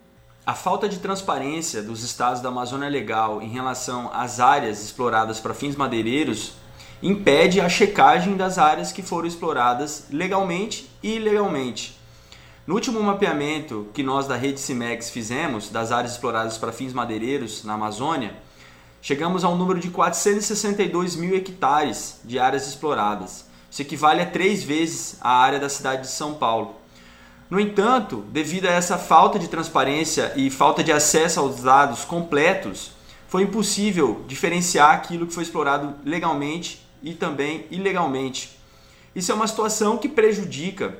A falta de transparência dos estados da Amazônia Legal em relação às áreas exploradas para fins madeireiros impede a checagem das áreas que foram exploradas legalmente e ilegalmente. No último mapeamento que nós da rede CIMEX fizemos das áreas exploradas para fins madeireiros na Amazônia, chegamos ao número de 462 mil hectares de áreas exploradas. Isso equivale a três vezes a área da cidade de São Paulo. No entanto, devido a essa falta de transparência e falta de acesso aos dados completos, foi impossível diferenciar aquilo que foi explorado legalmente e também ilegalmente. Isso é uma situação que prejudica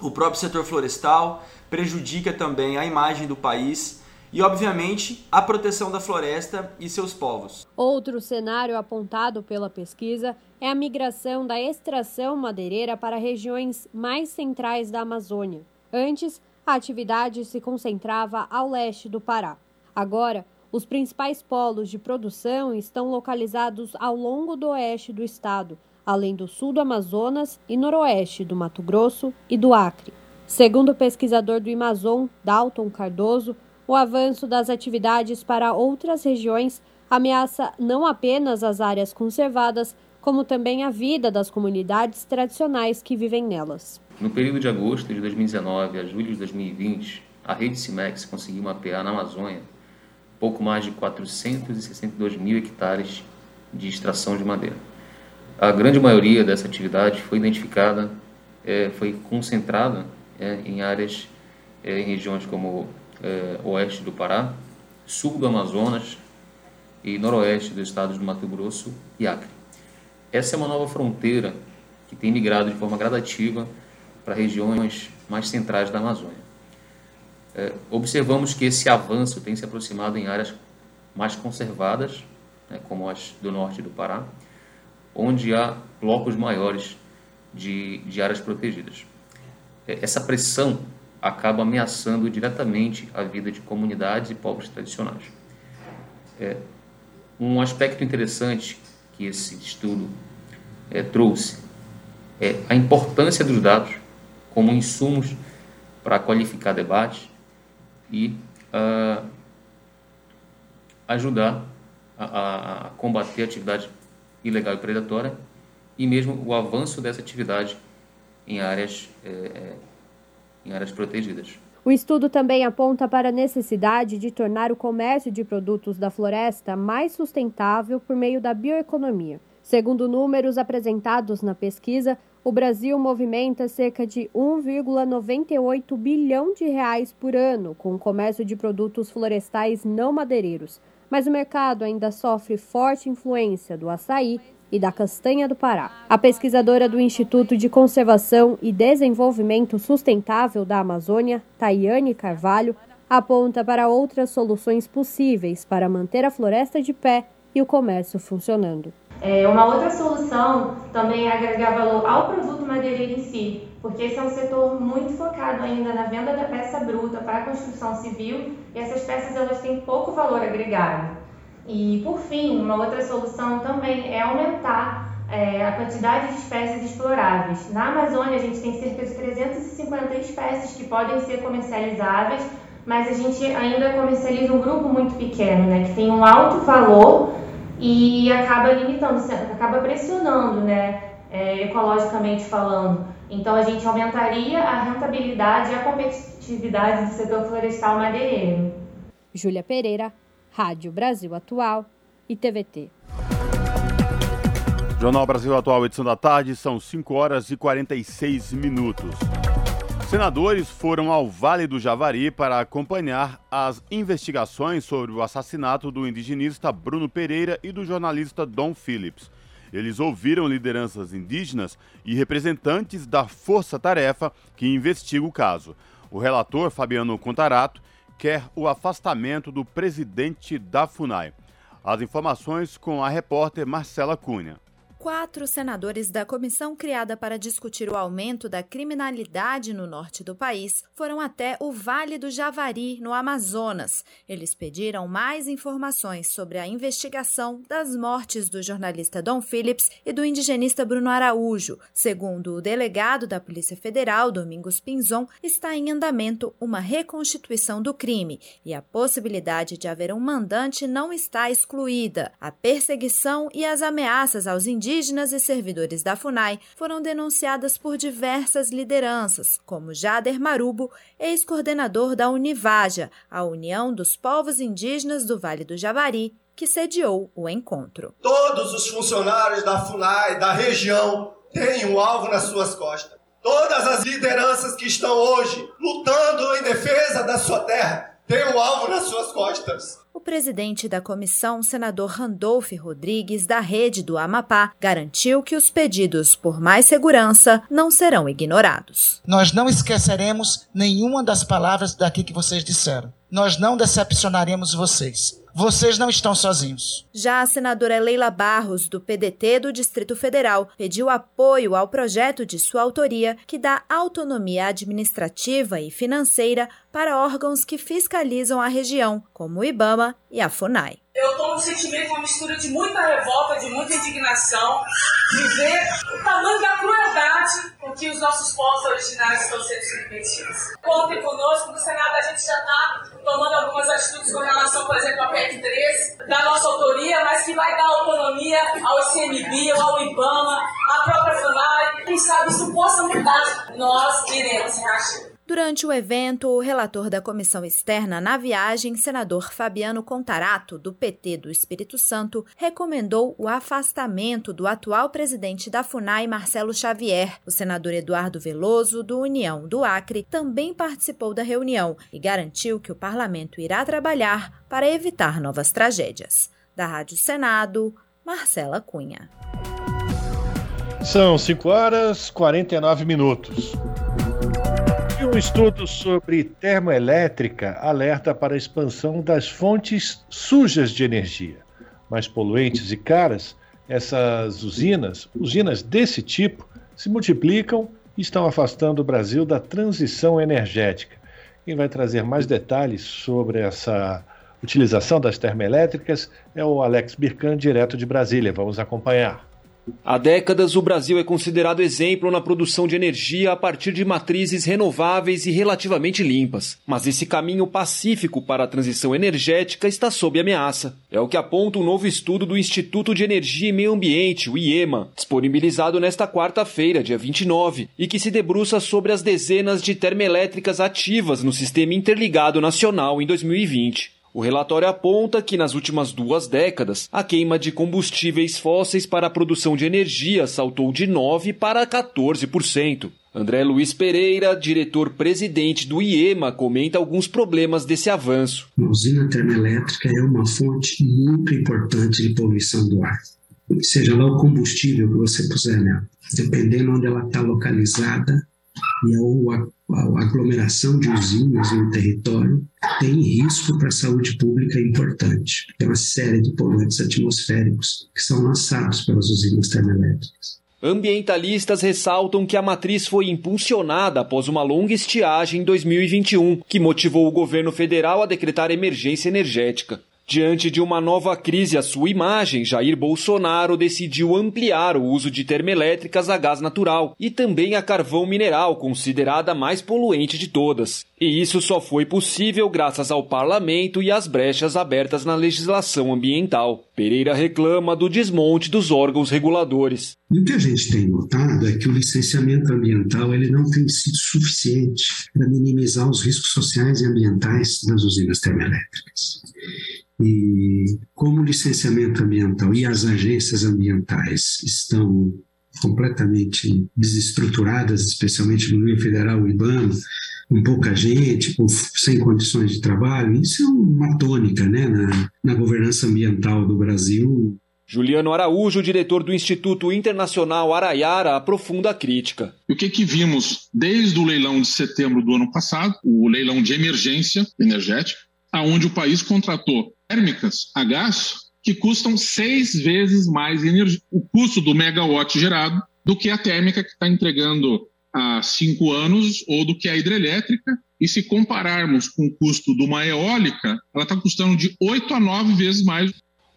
o próprio setor florestal, prejudica também a imagem do país e, obviamente, a proteção da floresta e seus povos. Outro cenário apontado pela pesquisa é a migração da extração madeireira para regiões mais centrais da Amazônia. Antes, a atividade se concentrava ao leste do Pará. Agora, os principais polos de produção estão localizados ao longo do oeste do estado, além do sul do Amazonas e noroeste do Mato Grosso e do Acre. Segundo o pesquisador do Amazon, Dalton Cardoso, o avanço das atividades para outras regiões ameaça não apenas as áreas conservadas, como também a vida das comunidades tradicionais que vivem nelas. No período de agosto de 2019 a julho de 2020, a rede CIMEX conseguiu mapear na Amazônia pouco mais de 462 mil hectares de extração de madeira. A grande maioria dessa atividade foi identificada, é, foi concentrada é, em áreas, é, em regiões como é, oeste do Pará, sul do Amazonas e noroeste dos estados do Mato Grosso e Acre. Essa é uma nova fronteira que tem migrado de forma gradativa para regiões mais centrais da Amazônia. É, observamos que esse avanço tem se aproximado em áreas mais conservadas, né, como as do norte do Pará, onde há blocos maiores de, de áreas protegidas. É, essa pressão acaba ameaçando diretamente a vida de comunidades e povos tradicionais. É, um aspecto interessante que esse estudo é, trouxe é a importância dos dados como insumos para qualificar debates e uh, ajudar a, a, combater a atividade ilegal e predatória e mesmo o avanço dessa atividade em áreas, é, em áreas protegidas. O estudo também aponta para a necessidade de tornar o comércio de produtos da floresta mais sustentável por meio da bioeconomia. Segundo números apresentados na pesquisa, o Brasil movimenta cerca de 1,98 bilhão de reais por ano com o comércio de produtos florestais não madeireiros, mas o mercado ainda sofre forte influência do açaí e da castanha do Pará. A pesquisadora do Instituto de Conservação e Desenvolvimento Sustentável da Amazônia, Tayane Carvalho, aponta para outras soluções possíveis para manter a floresta de pé e o comércio funcionando. É, uma outra solução também é agregar valor ao produto madeireiro em si, porque esse é um setor muito focado ainda na venda da peça bruta para a construção civil e essas peças elas têm pouco valor agregado. E por fim, uma outra solução também é aumentar é, a quantidade de espécies exploráveis. Na Amazônia a gente tem cerca de 350 espécies que podem ser comercializáveis, mas a gente ainda comercializa um grupo muito pequeno, né, que tem um alto valor e acaba limitando, acaba pressionando, né, é, ecologicamente falando. Então a gente aumentaria a rentabilidade e a competitividade do setor florestal madeireiro. Júlia Pereira, Rádio Brasil Atual e TVT. Jornal Brasil Atual, edição da tarde, são 5 horas e 46 minutos. Senadores foram ao Vale do Javari para acompanhar as investigações sobre o assassinato do indigenista Bruno Pereira e do jornalista Dom Phillips. Eles ouviram lideranças indígenas e representantes da Força Tarefa que investiga o caso. O relator Fabiano Contarato quer o afastamento do presidente da FUNAI. As informações com a repórter Marcela Cunha. Quatro senadores da comissão criada para discutir o aumento da criminalidade no norte do país foram até o Vale do Javari, no Amazonas. Eles pediram mais informações sobre a investigação das mortes do jornalista Dom Phillips e do indigenista Bruno Araújo. Segundo o delegado da Polícia Federal, Domingos Pinzon, está em andamento uma reconstituição do crime e a possibilidade de haver um mandante não está excluída. A perseguição e as ameaças aos indígenas indígenas e servidores da FUNAI foram denunciadas por diversas lideranças, como Jader Marubo, ex-coordenador da Univaja, a União dos Povos Indígenas do Vale do Javari, que sediou o encontro. Todos os funcionários da FUNAI, da região, têm um alvo nas suas costas. Todas as lideranças que estão hoje lutando em defesa da sua terra têm um alvo nas suas costas. O presidente da comissão, senador Randolph Rodrigues, da Rede do Amapá, garantiu que os pedidos por mais segurança não serão ignorados. Nós não esqueceremos nenhuma das palavras daqui que vocês disseram. Nós não decepcionaremos vocês. Vocês não estão sozinhos. Já a senadora Leila Barros, do PDT do Distrito Federal, pediu apoio ao projeto de sua autoria que dá autonomia administrativa e financeira para órgãos que fiscalizam a região, como o IBAMA e a FUNAI. Eu estou no sentimento, uma mistura de muita revolta, de muita indignação, de ver o tamanho da crueldade com que os nossos povos originários estão sendo submetidos. Contem conosco, no Senado a gente já está tomando algumas atitudes com relação, por exemplo, à PEC 13, da nossa autoria, mas que vai dar autonomia ao ICMBio, ao IBAMA, à própria FUNAI. Quem sabe isso possa mudar. Nós iremos reagir. Durante o evento, o relator da comissão externa na viagem, senador Fabiano Contarato, do PT do Espírito Santo, recomendou o afastamento do atual presidente da FUNAI, Marcelo Xavier. O senador Eduardo Veloso, do União do Acre, também participou da reunião e garantiu que o parlamento irá trabalhar para evitar novas tragédias. Da Rádio Senado, Marcela Cunha. São 5 horas e 49 minutos. E um estudo sobre termoelétrica alerta para a expansão das fontes sujas de energia. Mais poluentes e caras, essas usinas, usinas desse tipo, se multiplicam e estão afastando o Brasil da transição energética. Quem vai trazer mais detalhes sobre essa utilização das termoelétricas é o Alex Birkan, direto de Brasília. Vamos acompanhar. Há décadas, o Brasil é considerado exemplo na produção de energia a partir de matrizes renováveis e relativamente limpas. Mas esse caminho pacífico para a transição energética está sob ameaça. É o que aponta um novo estudo do Instituto de Energia e Meio Ambiente, o IEMA, disponibilizado nesta quarta-feira, dia 29, e que se debruça sobre as dezenas de termoelétricas ativas no Sistema Interligado Nacional em 2020. O relatório aponta que nas últimas duas décadas, a queima de combustíveis fósseis para a produção de energia saltou de 9% para 14%. André Luiz Pereira, diretor-presidente do IEMA, comenta alguns problemas desse avanço. A usina termoelétrica é uma fonte muito importante de poluição do ar. Seja lá o combustível que você puser nela, dependendo onde ela está localizada, e a, a, aglomeração de usinas no território tem risco para a saúde pública importante. Tem uma série de poluentes atmosféricos que são lançados pelas usinas termoelétricas. Ambientalistas ressaltam que a matriz foi impulsionada após uma longa estiagem em 2021, que motivou o governo federal a decretar emergência energética. Diante de uma nova crise à sua imagem, Jair Bolsonaro decidiu ampliar o uso de termoelétricas a gás natural e também a carvão mineral, considerada a mais poluente de todas. E isso só foi possível graças ao parlamento e às brechas abertas na legislação ambiental. Pereira reclama do desmonte dos órgãos reguladores. E o que a gente tem notado é que o licenciamento ambiental ele não tem sido suficiente para minimizar os riscos sociais e ambientais das usinas termoelétricas. E como o licenciamento ambiental e as agências ambientais estão completamente desestruturadas, especialmente no nível federal, o IBAMA, com pouca gente, com, sem condições de trabalho, isso é uma tônica né, na, na governança ambiental do Brasil. Juliano Araújo, diretor do Instituto Internacional Araiara, aprofunda a crítica. O que, que vimos desde o leilão de setembro do ano passado, o leilão de emergência energética, aonde o país contratou térmicas a gás que custam seis vezes mais energia, o custo do megawatt gerado do que a térmica que está entregando há cinco anos ou do que a hidrelétrica. E se compararmos com o custo de uma eólica, ela está custando de oito a nove vezes mais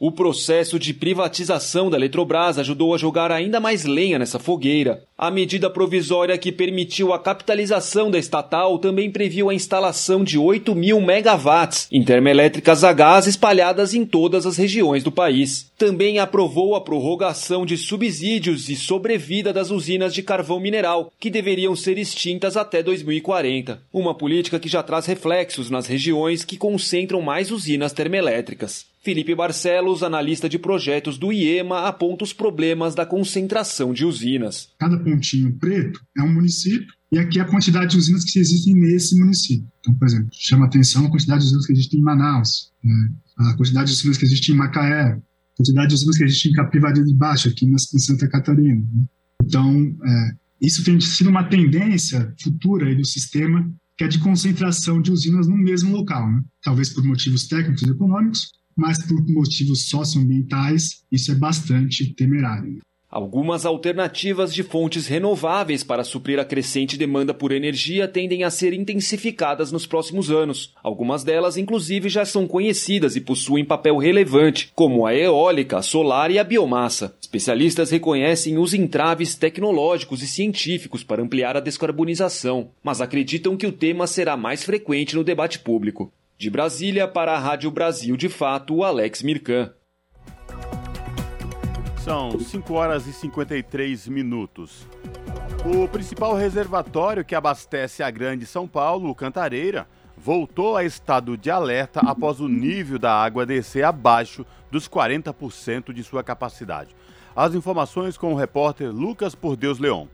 o processo de privatização da Eletrobras ajudou a jogar ainda mais lenha nessa fogueira. A medida provisória que permitiu a capitalização da estatal também previu a instalação de 8 mil megawatts em termoelétricas a gás espalhadas em todas as regiões do país. Também aprovou a prorrogação de subsídios e sobrevida das usinas de carvão mineral, que deveriam ser extintas até 2040. Uma política que já traz reflexos nas regiões que concentram mais usinas termoelétricas. Felipe Barcelos, analista de projetos do IEMA, aponta os problemas da concentração de usinas. Cada pontinho preto é um município e aqui a quantidade de usinas que existem nesse município. Então, por exemplo, chama atenção a quantidade de usinas que existem em Manaus, né? a quantidade de usinas que existem em Macaé, a quantidade de usinas que existem em Capivari de Baixo, aqui em Santa Catarina. Né? Então, é, isso tem sido uma tendência futura do sistema que é de concentração de usinas no mesmo local, né? talvez por motivos técnicos e econômicos, mas por motivos socioambientais, isso é bastante temerário. Algumas alternativas de fontes renováveis para suprir a crescente demanda por energia tendem a ser intensificadas nos próximos anos. Algumas delas, inclusive, já são conhecidas e possuem papel relevante, como a eólica, a solar e a biomassa. Especialistas reconhecem os entraves tecnológicos e científicos para ampliar a descarbonização, mas acreditam que o tema será mais frequente no debate público. De Brasília para a Rádio Brasil de Fato, Alex Mirkan. São 5 horas e 53 minutos. O principal reservatório que abastece a Grande São Paulo, o Cantareira, voltou a estado de alerta após o nível da água descer abaixo dos 40% de sua capacidade. As informações com o repórter Lucas Por Deus Leão.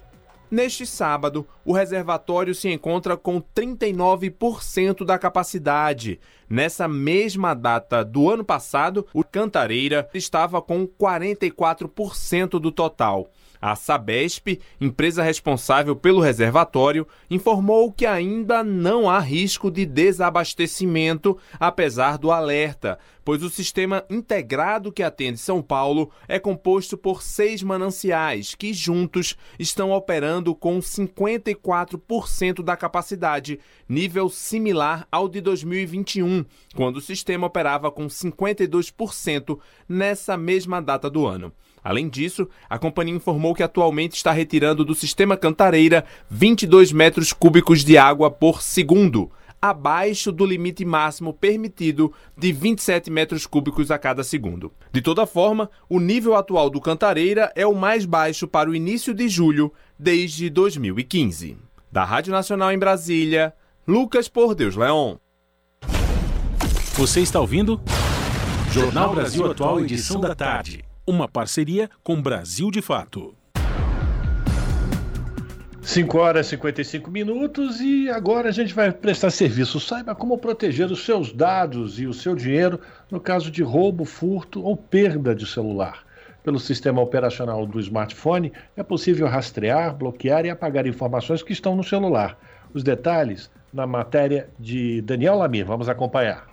Neste sábado, o reservatório se encontra com 39% da capacidade. Nessa mesma data do ano passado, o Cantareira estava com 44% do total. A Sabesp, empresa responsável pelo reservatório, informou que ainda não há risco de desabastecimento, apesar do alerta, pois o sistema integrado que atende São Paulo é composto por seis mananciais que juntos estão operando com 54% da capacidade, nível similar ao de 2021, quando o sistema operava com 52% nessa mesma data do ano. Além disso, a companhia informou que atualmente está retirando do sistema Cantareira 22 metros cúbicos de água por segundo, abaixo do limite máximo permitido de 27 metros cúbicos a cada segundo. De toda forma, o nível atual do Cantareira é o mais baixo para o início de julho desde 2015. Da Rádio Nacional em Brasília, Lucas Por Deus Leon. Você está ouvindo? Jornal Brasil Atual, edição da tarde uma parceria com Brasil de Fato. 5 horas e 55 minutos e agora a gente vai prestar serviço. Saiba como proteger os seus dados e o seu dinheiro no caso de roubo, furto ou perda de celular. Pelo sistema operacional do smartphone, é possível rastrear, bloquear e apagar informações que estão no celular. Os detalhes na matéria de Daniel Lamir. Vamos acompanhar.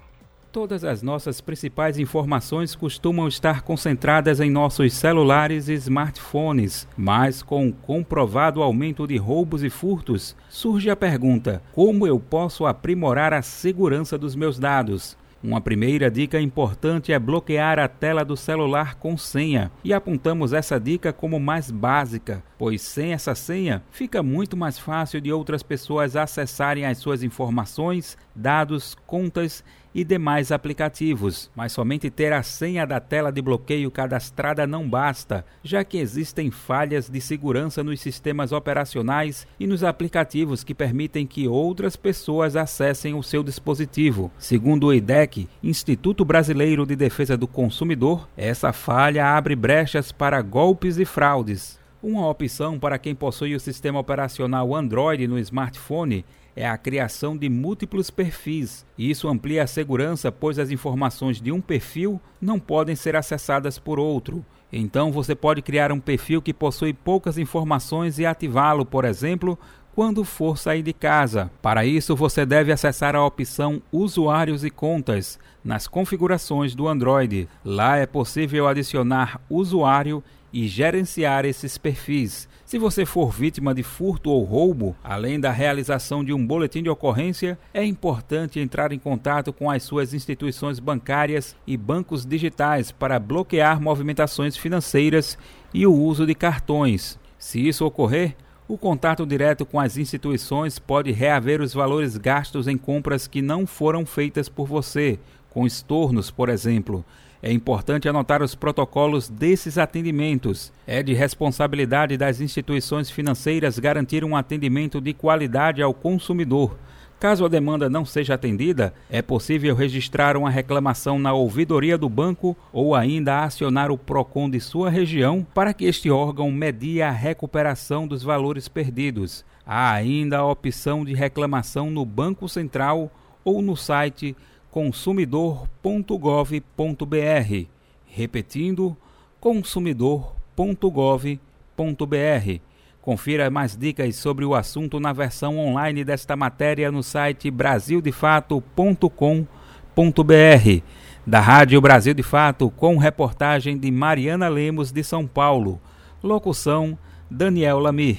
Todas as nossas principais informações costumam estar concentradas em nossos celulares e smartphones, mas com o comprovado aumento de roubos e furtos, surge a pergunta: como eu posso aprimorar a segurança dos meus dados? Uma primeira dica importante é bloquear a tela do celular com senha, e apontamos essa dica como mais básica, pois sem essa senha fica muito mais fácil de outras pessoas acessarem as suas informações, dados, contas e demais aplicativos, mas somente ter a senha da tela de bloqueio cadastrada não basta, já que existem falhas de segurança nos sistemas operacionais e nos aplicativos que permitem que outras pessoas acessem o seu dispositivo. Segundo o IDEC, Instituto Brasileiro de Defesa do Consumidor, essa falha abre brechas para golpes e fraudes. Uma opção para quem possui o sistema operacional Android no smartphone é a criação de múltiplos perfis. Isso amplia a segurança, pois as informações de um perfil não podem ser acessadas por outro. Então você pode criar um perfil que possui poucas informações e ativá-lo, por exemplo, quando for sair de casa. Para isso, você deve acessar a opção Usuários e Contas nas configurações do Android. Lá é possível adicionar usuário e gerenciar esses perfis. Se você for vítima de furto ou roubo, além da realização de um boletim de ocorrência, é importante entrar em contato com as suas instituições bancárias e bancos digitais para bloquear movimentações financeiras e o uso de cartões. Se isso ocorrer, o contato direto com as instituições pode reaver os valores gastos em compras que não foram feitas por você, com estornos, por exemplo. É importante anotar os protocolos desses atendimentos. É de responsabilidade das instituições financeiras garantir um atendimento de qualidade ao consumidor. Caso a demanda não seja atendida, é possível registrar uma reclamação na ouvidoria do banco ou ainda acionar o PROCON de sua região para que este órgão medie a recuperação dos valores perdidos. Há ainda a opção de reclamação no Banco Central ou no site consumidor.gov.br. Repetindo, consumidor.gov.br. Confira mais dicas sobre o assunto na versão online desta matéria no site brasildefato.com.br. Da Rádio Brasil de Fato, com reportagem de Mariana Lemos de São Paulo. Locução: Daniel Lamir.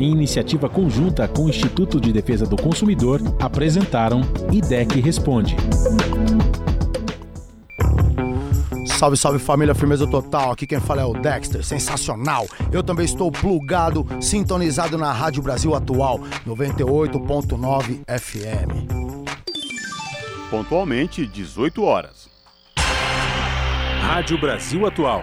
Em iniciativa conjunta com o Instituto de Defesa do Consumidor, apresentaram IDEC Responde. Salve, salve família, firmeza total. Aqui quem fala é o Dexter, sensacional. Eu também estou plugado, sintonizado na Rádio Brasil Atual, 98.9 FM. Pontualmente, 18 horas. Rádio Brasil Atual.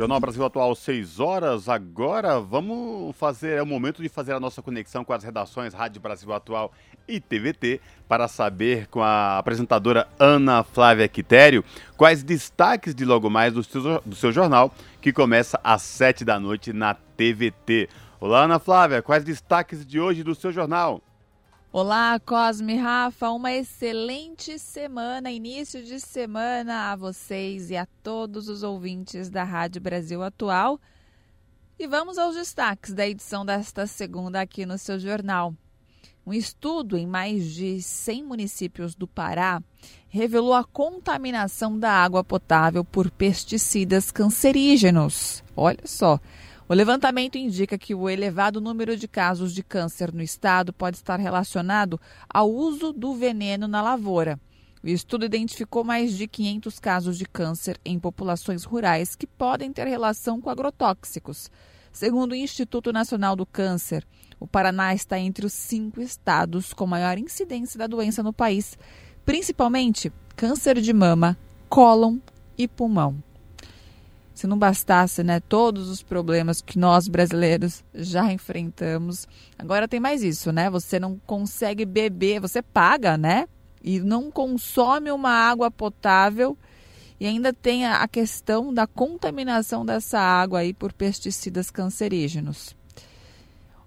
Jornal Brasil Atual, 6 horas. Agora vamos fazer, é o momento de fazer a nossa conexão com as redações Rádio Brasil Atual e TVT para saber com a apresentadora Ana Flávia Quitério quais destaques de logo mais do seu, do seu jornal, que começa às 7 da noite na TVT. Olá, Ana Flávia, quais destaques de hoje do seu jornal? Olá, Cosme Rafa, uma excelente semana, início de semana a vocês e a todos os ouvintes da Rádio Brasil Atual. E vamos aos destaques da edição desta segunda aqui no seu jornal. Um estudo em mais de 100 municípios do Pará revelou a contaminação da água potável por pesticidas cancerígenos. Olha só, o levantamento indica que o elevado número de casos de câncer no estado pode estar relacionado ao uso do veneno na lavoura. O estudo identificou mais de 500 casos de câncer em populações rurais que podem ter relação com agrotóxicos. Segundo o Instituto Nacional do Câncer, o Paraná está entre os cinco estados com maior incidência da doença no país, principalmente câncer de mama, cólon e pulmão se não bastasse, né, todos os problemas que nós brasileiros já enfrentamos, agora tem mais isso, né? Você não consegue beber, você paga, né? E não consome uma água potável e ainda tem a questão da contaminação dessa água aí por pesticidas cancerígenos.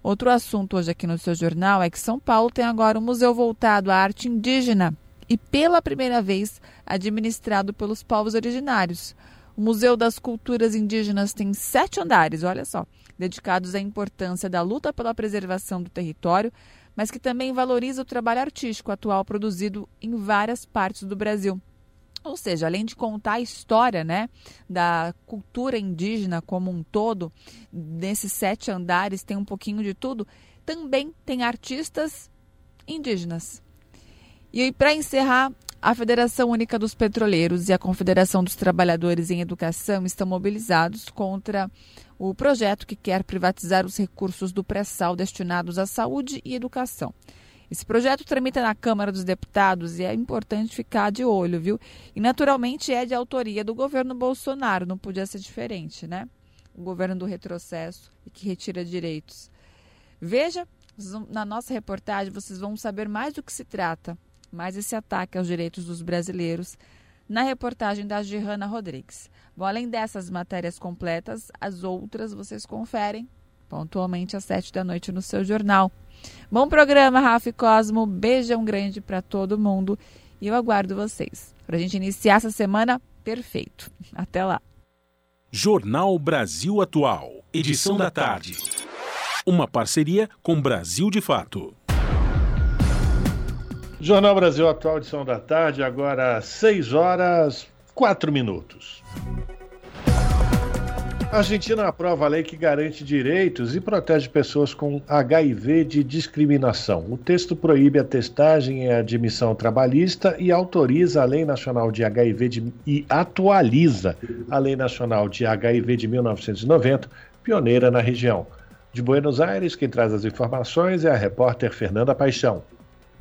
Outro assunto hoje aqui no seu jornal é que São Paulo tem agora um museu voltado à arte indígena e pela primeira vez administrado pelos povos originários. O Museu das Culturas Indígenas tem sete andares, olha só, dedicados à importância da luta pela preservação do território, mas que também valoriza o trabalho artístico atual produzido em várias partes do Brasil. Ou seja, além de contar a história né, da cultura indígena como um todo, nesses sete andares tem um pouquinho de tudo, também tem artistas indígenas. E para encerrar, a Federação Única dos Petroleiros e a Confederação dos Trabalhadores em Educação estão mobilizados contra o projeto que quer privatizar os recursos do pré-sal destinados à saúde e educação. Esse projeto tramita na Câmara dos Deputados e é importante ficar de olho, viu? E naturalmente é de autoria do governo Bolsonaro, não podia ser diferente, né? O governo do retrocesso e que retira direitos. Veja, na nossa reportagem vocês vão saber mais do que se trata mais esse ataque aos direitos dos brasileiros na reportagem da Gihanna Rodrigues. Bom, além dessas matérias completas, as outras vocês conferem pontualmente às sete da noite no seu jornal. Bom programa, Rafa e Cosmo. Beijão grande para todo mundo e eu aguardo vocês para a gente iniciar essa semana perfeito. Até lá. Jornal Brasil Atual, edição da tarde. uma parceria com Brasil de Fato. Jornal Brasil Atual, edição da tarde, agora 6 horas 4 minutos. A Argentina aprova a lei que garante direitos e protege pessoas com HIV de discriminação. O texto proíbe a testagem e a admissão trabalhista e autoriza a Lei Nacional de HIV de, e atualiza a Lei Nacional de HIV de 1990, pioneira na região. De Buenos Aires, quem traz as informações é a repórter Fernanda Paixão.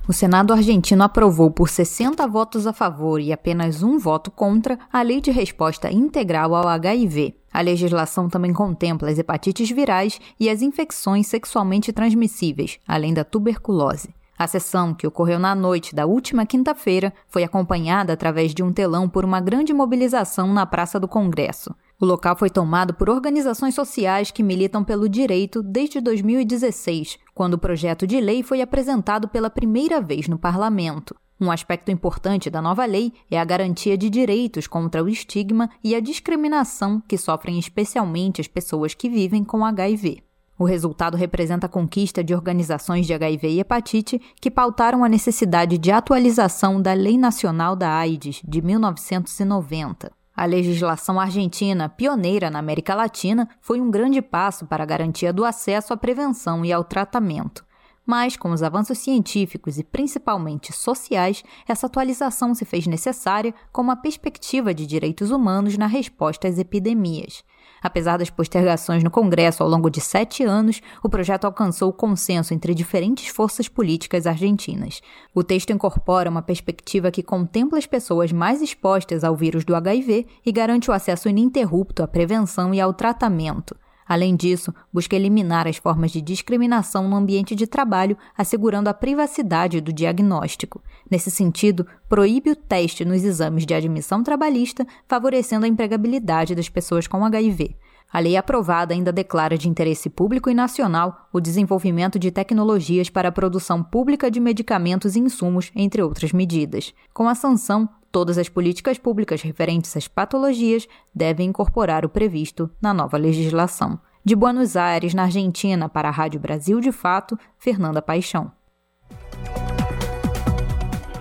O Senado argentino aprovou por 60 votos a favor e apenas um voto contra a Lei de Resposta Integral ao HIV. A legislação também contempla as hepatites virais e as infecções sexualmente transmissíveis, além da tuberculose. A sessão, que ocorreu na noite da última quinta-feira, foi acompanhada através de um telão por uma grande mobilização na Praça do Congresso. O local foi tomado por organizações sociais que militam pelo direito desde 2016, quando o projeto de lei foi apresentado pela primeira vez no parlamento. Um aspecto importante da nova lei é a garantia de direitos contra o estigma e a discriminação que sofrem especialmente as pessoas que vivem com HIV. O resultado representa a conquista de organizações de HIV e hepatite que pautaram a necessidade de atualização da Lei Nacional da AIDS de 1990. A legislação argentina, pioneira na América Latina, foi um grande passo para a garantia do acesso à prevenção e ao tratamento. Mas, com os avanços científicos e principalmente sociais, essa atualização se fez necessária com uma perspectiva de direitos humanos na resposta às epidemias. Apesar das postergações no Congresso ao longo de sete anos, o projeto alcançou consenso entre diferentes forças políticas argentinas. O texto incorpora uma perspectiva que contempla as pessoas mais expostas ao vírus do HIV e garante o acesso ininterrupto à prevenção e ao tratamento. Além disso, busca eliminar as formas de discriminação no ambiente de trabalho, assegurando a privacidade do diagnóstico. Nesse sentido, proíbe o teste nos exames de admissão trabalhista, favorecendo a empregabilidade das pessoas com HIV. A lei aprovada ainda declara de interesse público e nacional o desenvolvimento de tecnologias para a produção pública de medicamentos e insumos, entre outras medidas. Com a sanção, todas as políticas públicas referentes às patologias devem incorporar o previsto na nova legislação. De Buenos Aires, na Argentina, para a Rádio Brasil de Fato, Fernanda Paixão.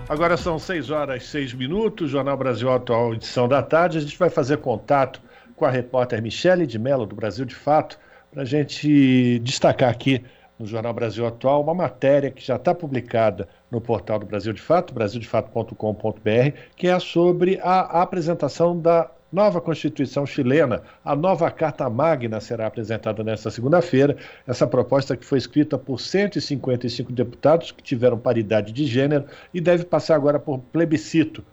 Agora são 6 horas e 6 minutos, Jornal Brasil Atual, edição da tarde. A gente vai fazer contato com a repórter Michele de Mello, do Brasil de Fato, para a gente destacar aqui no Jornal Brasil Atual uma matéria que já está publicada no portal do Brasil de Fato, brasildefato.com.br, que é sobre a apresentação da nova Constituição chilena. A nova Carta Magna será apresentada nesta segunda-feira. Essa proposta que foi escrita por 155 deputados que tiveram paridade de gênero e deve passar agora por plebiscito.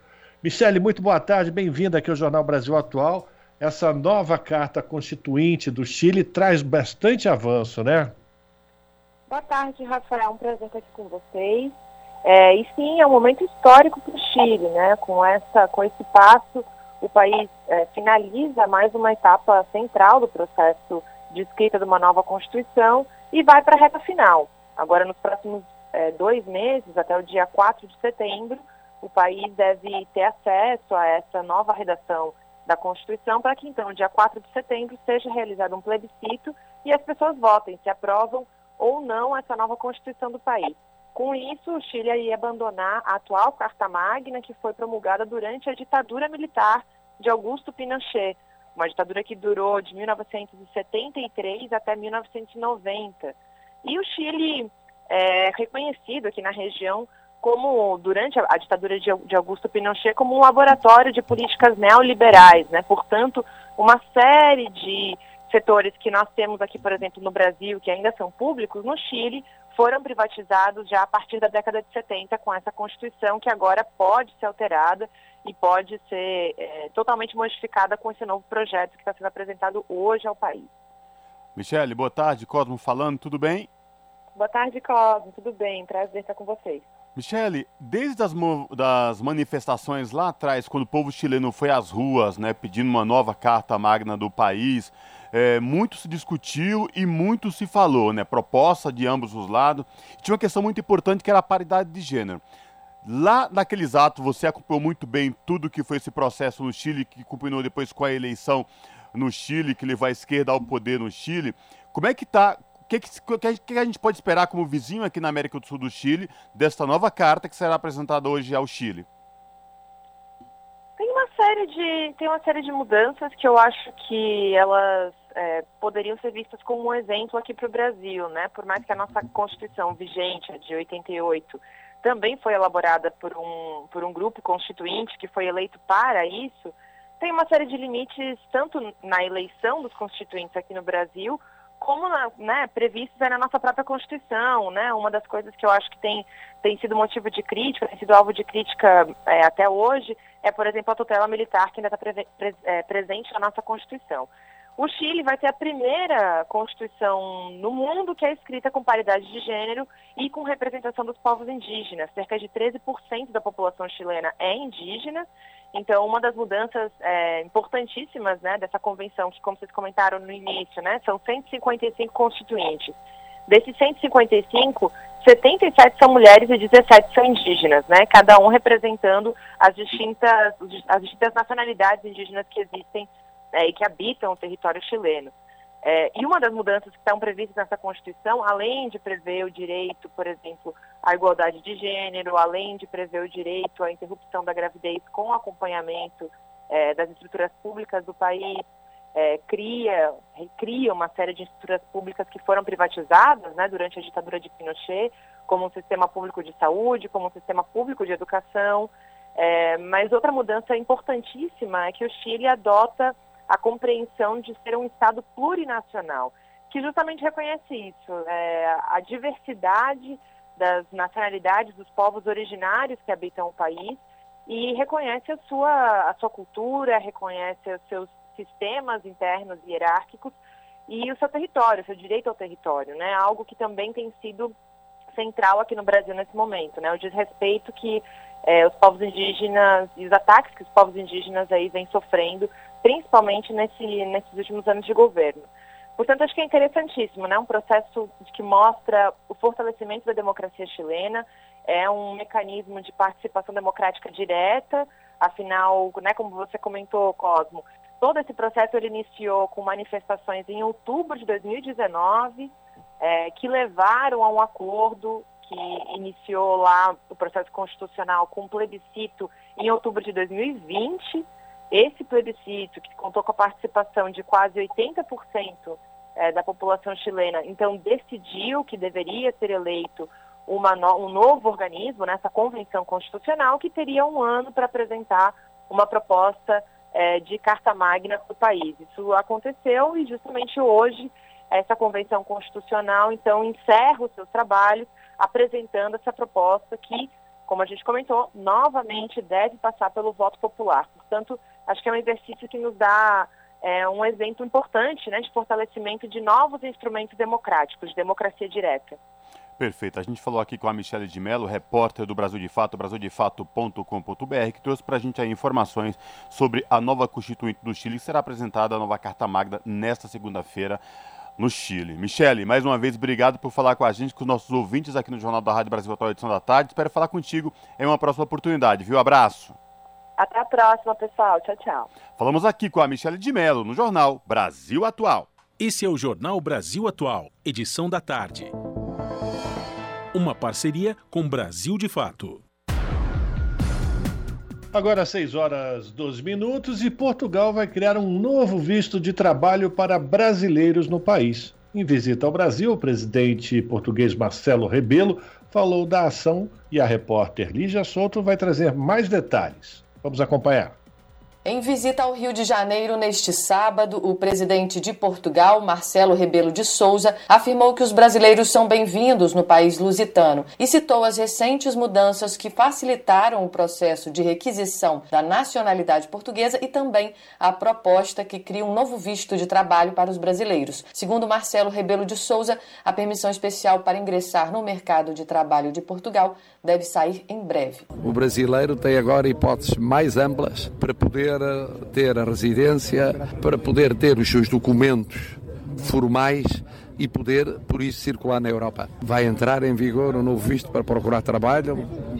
Michele, muito boa tarde, bem-vinda aqui ao Jornal Brasil Atual. Essa nova Carta Constituinte do Chile traz bastante avanço, né? Boa tarde, Rafael. Um prazer estar aqui com vocês. É, e sim, é um momento histórico para o Chile, né? Com, essa, com esse passo, o país é, finaliza mais uma etapa central do processo de escrita de uma nova Constituição e vai para a reta final. Agora, nos próximos é, dois meses, até o dia 4 de setembro, o país deve ter acesso a essa nova redação da Constituição para que, então, dia 4 de setembro, seja realizado um plebiscito e as pessoas votem se aprovam ou não essa nova Constituição do país. Com isso, o Chile ia abandonar a atual Carta Magna, que foi promulgada durante a ditadura militar de Augusto Pinochet, uma ditadura que durou de 1973 até 1990. E o Chile é reconhecido aqui na região como, durante a, ditadura de, Augusto Pinochet, como um laboratório de políticas neoliberais, né? Portanto, uma série de setores que nós temos aqui, por exemplo, no Brasil, que ainda são públicos, no Chile, foram privatizados já a partir da década de 70 com essa Constituição que agora pode ser alterada e pode ser é, totalmente modificada com esse novo projeto que está sendo apresentado hoje ao país. Michele, boa tarde. Cosmo falando, tudo bem? Boa tarde, Cosmo. Tudo bem? Prazer estar com vocês. Michele, desde as das manifestações lá atrás, quando o povo chileno foi às ruas, né, pedindo uma nova carta magna do país, é, muito se discutiu e muito se falou, né? Proposta de ambos os lados. Tinha uma questão muito importante que era a paridade de gênero. Lá naqueles atos, você acompanhou muito bem tudo que foi esse processo no Chile, que culminou depois com a eleição no Chile, que levou a esquerda ao poder no Chile. Como é que está que, que, que, a gente pode esperar como vizinho aqui na América do Sul do Chile desta nova carta que será apresentada hoje ao Chile? Tem uma série de, tem uma série de mudanças que eu acho que elas é, poderiam ser vistas como um exemplo aqui para o Brasil, né? Por mais que a nossa Constituição vigente, a de 88, também foi elaborada por um, por um grupo constituinte que foi eleito para isso, tem uma série de limites tanto na eleição dos constituintes aqui no Brasil, como na, né, previstos na nossa própria Constituição, né? Uma das coisas que eu acho que tem, tem sido motivo de crítica, tem sido alvo de crítica é, até hoje, é, por exemplo, a tutela militar que ainda está pre, pre, é, presente na nossa Constituição. O Chile vai ter a primeira Constituição no mundo que é escrita com paridade de gênero e com representação dos povos indígenas. Cerca de 13% da população chilena é indígena. Então, uma das mudanças é, importantíssimas né, dessa convenção, que, como vocês comentaram no início, né, são 155 constituintes. Desses 155, 77 são mulheres e 17 são indígenas, né, cada um representando as distintas, as distintas nacionalidades indígenas que existem é, e que habitam o território chileno. É, e uma das mudanças que estão previstas nessa Constituição, além de prever o direito, por exemplo, à igualdade de gênero, além de prever o direito à interrupção da gravidez com acompanhamento é, das estruturas públicas do país, é, cria, recria uma série de estruturas públicas que foram privatizadas né, durante a ditadura de Pinochet, como um sistema público de saúde, como um sistema público de educação. É, mas outra mudança importantíssima é que o Chile adota a compreensão de ser um Estado plurinacional, que justamente reconhece isso, é, a diversidade das nacionalidades dos povos originários que habitam o país e reconhece a sua, a sua cultura, reconhece os seus sistemas internos e hierárquicos e o seu território, o seu direito ao território, né? Algo que também tem sido central aqui no Brasil nesse momento, né? O desrespeito que é, os povos indígenas e os ataques que os povos indígenas aí vêm sofrendo principalmente nesse, nesses últimos anos de governo. Portanto, acho que é interessantíssimo, né? Um processo que mostra o fortalecimento da democracia chilena, é um mecanismo de participação democrática direta, afinal, né, como você comentou, Cosmo, todo esse processo ele iniciou com manifestações em outubro de 2019, é, que levaram a um acordo que iniciou lá o processo constitucional com um plebiscito em outubro de 2020, esse plebiscito, que contou com a participação de quase 80% é, da população chilena, então decidiu que deveria ser eleito no, um novo organismo, nessa convenção constitucional, que teria um ano para apresentar uma proposta é, de carta magna para o país. Isso aconteceu e justamente hoje essa convenção constitucional, então, encerra os seus trabalhos apresentando essa proposta que, como a gente comentou, novamente deve passar pelo voto popular. Portanto, acho que é um exercício que nos dá é, um exemplo importante né, de fortalecimento de novos instrumentos democráticos, de democracia direta. Perfeito. A gente falou aqui com a Michelle de Mello, repórter do Brasil de Fato, brasildefato.com.br, que trouxe para a gente aí informações sobre a nova Constituinte do Chile, que será apresentada a nova Carta Magna nesta segunda-feira no Chile. Michele, mais uma vez, obrigado por falar com a gente, com os nossos ouvintes aqui no Jornal da Rádio Brasil Atual Edição da Tarde. Espero falar contigo em uma próxima oportunidade, viu? Abraço. Até a próxima, pessoal. Tchau, tchau. Falamos aqui com a Michele de Mello, no Jornal Brasil Atual. Esse é o Jornal Brasil Atual, edição da tarde. Uma parceria com Brasil de Fato. Agora 6 horas 12 minutos e Portugal vai criar um novo visto de trabalho para brasileiros no país. Em visita ao Brasil, o presidente português Marcelo Rebelo falou da ação e a repórter Lígia Souto vai trazer mais detalhes. Vamos acompanhar. Em visita ao Rio de Janeiro neste sábado, o presidente de Portugal, Marcelo Rebelo de Souza, afirmou que os brasileiros são bem-vindos no país lusitano e citou as recentes mudanças que facilitaram o processo de requisição da nacionalidade portuguesa e também a proposta que cria um novo visto de trabalho para os brasileiros. Segundo Marcelo Rebelo de Souza, a permissão especial para ingressar no mercado de trabalho de Portugal deve sair em breve. O brasileiro tem agora hipóteses mais amplas para poder eh, ter a residência, para poder ter os seus documentos formais e poder, por isso, circular na Europa. Vai entrar em vigor um novo visto para procurar trabalho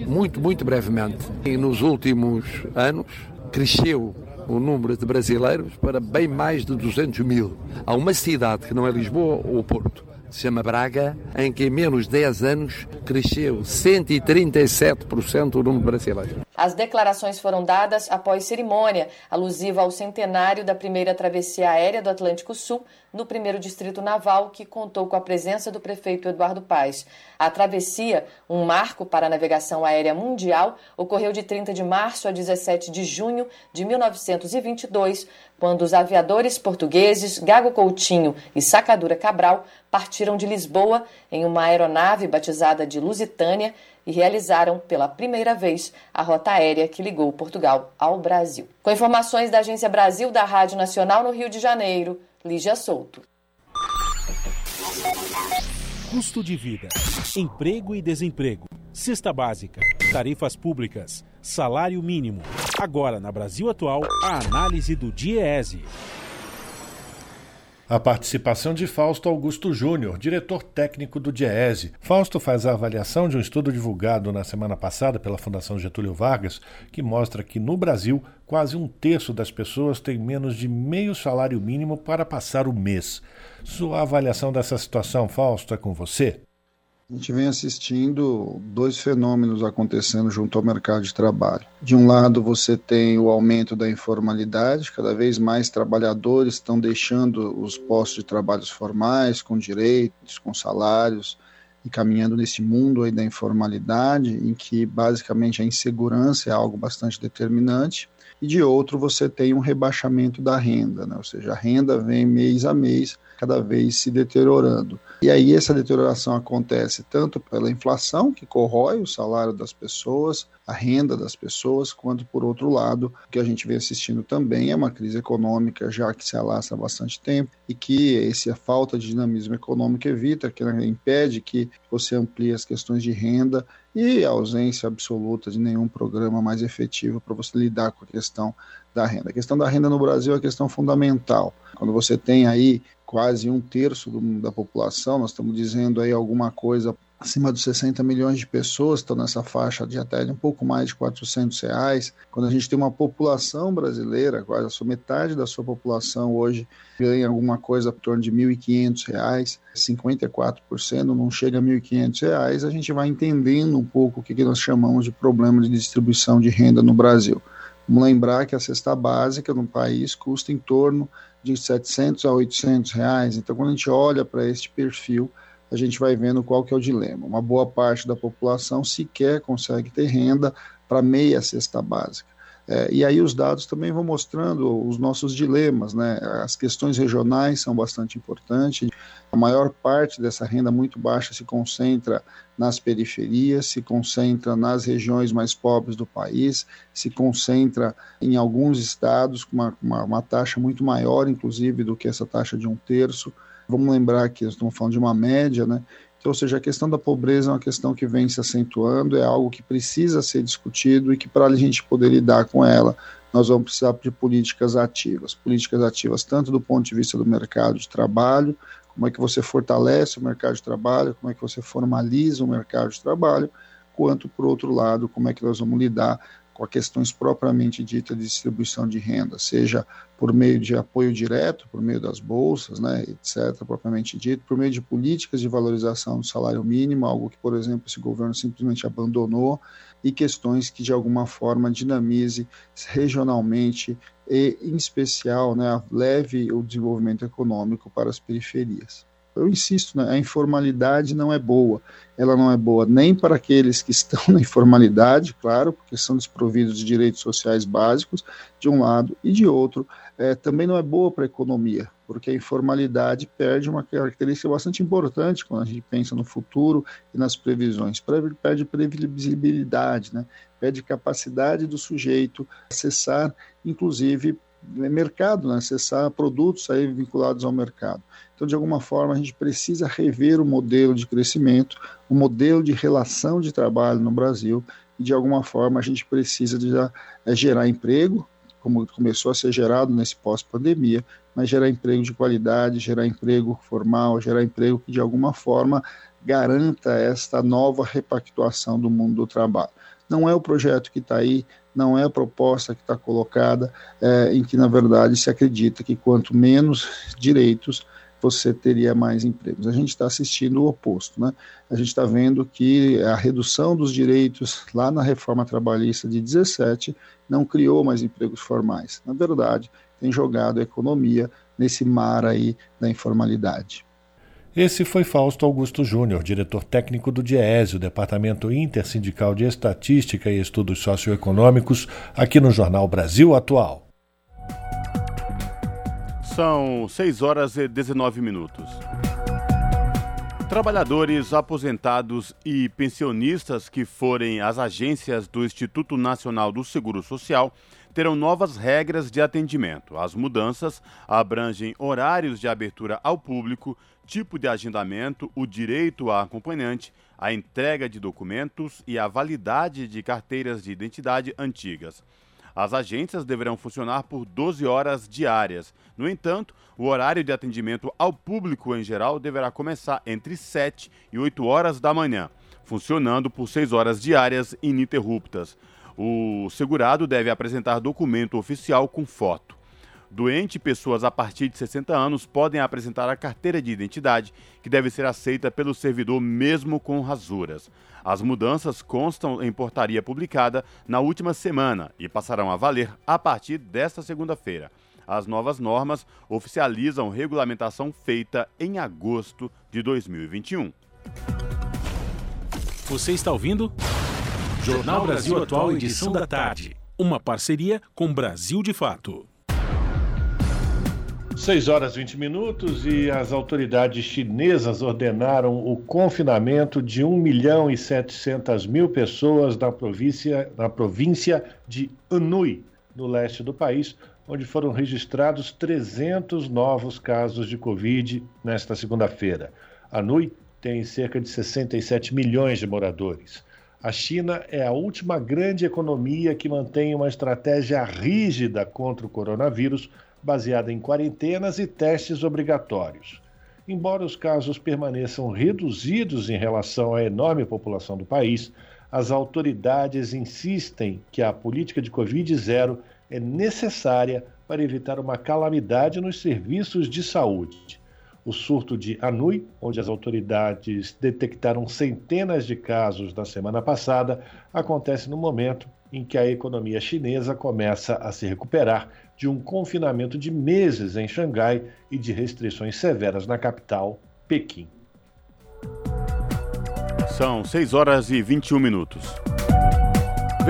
muito, muito brevemente. E nos últimos anos cresceu o número de brasileiros para bem mais de 200 mil. Há uma cidade que não é Lisboa ou Porto, se chama Braga, em que em menos de 10 anos cresceu 137% o número de brasileiros. As declarações foram dadas após cerimônia alusiva ao centenário da primeira travessia aérea do Atlântico Sul, no primeiro distrito naval, que contou com a presença do prefeito Eduardo Paes. A travessia, um marco para a navegação aérea mundial, ocorreu de 30 de março a 17 de junho de 1922, quando os aviadores portugueses Gago Coutinho e Sacadura Cabral partiram de Lisboa em uma aeronave batizada de Lusitânia e realizaram pela primeira vez a rota aérea que ligou Portugal ao Brasil. Com informações da Agência Brasil da Rádio Nacional no Rio de Janeiro, Lígia Souto. Custo de vida, emprego e desemprego, cesta básica, tarifas públicas, salário mínimo. Agora, na Brasil Atual, a análise do DIEESE. A participação de Fausto Augusto Júnior, diretor técnico do DIEESE. Fausto faz a avaliação de um estudo divulgado na semana passada pela Fundação Getúlio Vargas, que mostra que no Brasil quase um terço das pessoas tem menos de meio salário mínimo para passar o mês. Sua avaliação dessa situação, Fausto, é com você? A gente vem assistindo dois fenômenos acontecendo junto ao mercado de trabalho. De um lado, você tem o aumento da informalidade, cada vez mais trabalhadores estão deixando os postos de trabalho formais, com direitos, com salários, e caminhando nesse mundo aí da informalidade, em que basicamente a insegurança é algo bastante determinante. E de outro, você tem um rebaixamento da renda, né? ou seja, a renda vem mês a mês cada vez se deteriorando. E aí essa deterioração acontece tanto pela inflação, que corrói o salário das pessoas, a renda das pessoas, quanto por outro lado, o que a gente vem assistindo também é uma crise econômica já que se alastra há bastante tempo e que essa falta de dinamismo econômico evita, que impede que você amplie as questões de renda e a ausência absoluta de nenhum programa mais efetivo para você lidar com a questão da renda. A questão da renda no Brasil é a questão fundamental. Quando você tem aí quase um terço do, da população, nós estamos dizendo aí alguma coisa acima de 60 milhões de pessoas estão nessa faixa de até um pouco mais de 400 reais. Quando a gente tem uma população brasileira, quase a sua metade da sua população hoje ganha alguma coisa em torno de 1.500 reais, 54% não chega a 1.500 reais, a gente vai entendendo um pouco o que nós chamamos de problema de distribuição de renda no Brasil. Vamos lembrar que a cesta básica no país custa em torno de 700 a 800 reais. Então, quando a gente olha para este perfil, a gente vai vendo qual que é o dilema. Uma boa parte da população sequer consegue ter renda para meia cesta básica. É, e aí os dados também vão mostrando os nossos dilemas, né? As questões regionais são bastante importantes. A maior parte dessa renda muito baixa se concentra nas periferias, se concentra nas regiões mais pobres do país, se concentra em alguns estados com uma, uma, uma taxa muito maior, inclusive, do que essa taxa de um terço. Vamos lembrar que estamos falando de uma média, né? Então, ou seja, a questão da pobreza é uma questão que vem se acentuando, é algo que precisa ser discutido e que para a gente poder lidar com ela, nós vamos precisar de políticas ativas. Políticas ativas tanto do ponto de vista do mercado de trabalho, como é que você fortalece o mercado de trabalho, como é que você formaliza o mercado de trabalho, quanto, por outro lado, como é que nós vamos lidar com as questões propriamente ditas de distribuição de renda, seja por meio de apoio direto, por meio das bolsas, né, etc., propriamente dito, por meio de políticas de valorização do salário mínimo, algo que, por exemplo, esse governo simplesmente abandonou, e questões que, de alguma forma, dinamize regionalmente e, em especial, né, leve o desenvolvimento econômico para as periferias eu insisto, né, a informalidade não é boa. Ela não é boa nem para aqueles que estão na informalidade, claro, porque são desprovidos de direitos sociais básicos, de um lado, e de outro, é, também não é boa para a economia, porque a informalidade perde uma característica bastante importante quando a gente pensa no futuro e nas previsões. Perde previsibilidade, né? perde capacidade do sujeito acessar, inclusive, mercado, né? acessar produtos aí vinculados ao mercado. Então, de alguma forma, a gente precisa rever o modelo de crescimento, o modelo de relação de trabalho no Brasil, e de alguma forma a gente precisa de é, gerar emprego, como começou a ser gerado nesse pós-pandemia, mas gerar emprego de qualidade, gerar emprego formal, gerar emprego que de alguma forma garanta esta nova repactuação do mundo do trabalho. Não é o projeto que está aí não é a proposta que está colocada, é, em que, na verdade, se acredita que quanto menos direitos, você teria mais empregos. A gente está assistindo o oposto, né? A gente está vendo que a redução dos direitos lá na reforma trabalhista de 17 não criou mais empregos formais. Na verdade, tem jogado a economia nesse mar aí da informalidade. Esse foi Fausto Augusto Júnior, diretor técnico do DIESE, o Departamento Intersindical de Estatística e Estudos Socioeconômicos, aqui no Jornal Brasil Atual. São 6 horas e 19 minutos. Trabalhadores aposentados e pensionistas que forem às agências do Instituto Nacional do Seguro Social terão novas regras de atendimento. As mudanças abrangem horários de abertura ao público, tipo de agendamento, o direito a acompanhante, a entrega de documentos e a validade de carteiras de identidade antigas. As agências deverão funcionar por 12 horas diárias. No entanto, o horário de atendimento ao público em geral deverá começar entre 7 e 8 horas da manhã, funcionando por 6 horas diárias ininterruptas. O segurado deve apresentar documento oficial com foto. Doente e pessoas a partir de 60 anos podem apresentar a carteira de identidade, que deve ser aceita pelo servidor mesmo com rasuras. As mudanças constam em portaria publicada na última semana e passarão a valer a partir desta segunda-feira. As novas normas oficializam regulamentação feita em agosto de 2021. Você está ouvindo? Jornal Brasil Atual, edição da tarde. Uma parceria com Brasil de Fato. 6 horas e 20 minutos e as autoridades chinesas ordenaram o confinamento de 1 milhão e 700 mil pessoas na província, na província de Anhui, no leste do país, onde foram registrados 300 novos casos de Covid nesta segunda-feira. Anhui tem cerca de 67 milhões de moradores. A China é a última grande economia que mantém uma estratégia rígida contra o coronavírus baseada em quarentenas e testes obrigatórios. Embora os casos permaneçam reduzidos em relação à enorme população do país, as autoridades insistem que a política de Covid-0 é necessária para evitar uma calamidade nos serviços de saúde. O surto de Anhui, onde as autoridades detectaram centenas de casos na semana passada, acontece no momento em que a economia chinesa começa a se recuperar de um confinamento de meses em Xangai e de restrições severas na capital, Pequim. São 6 horas e 21 minutos.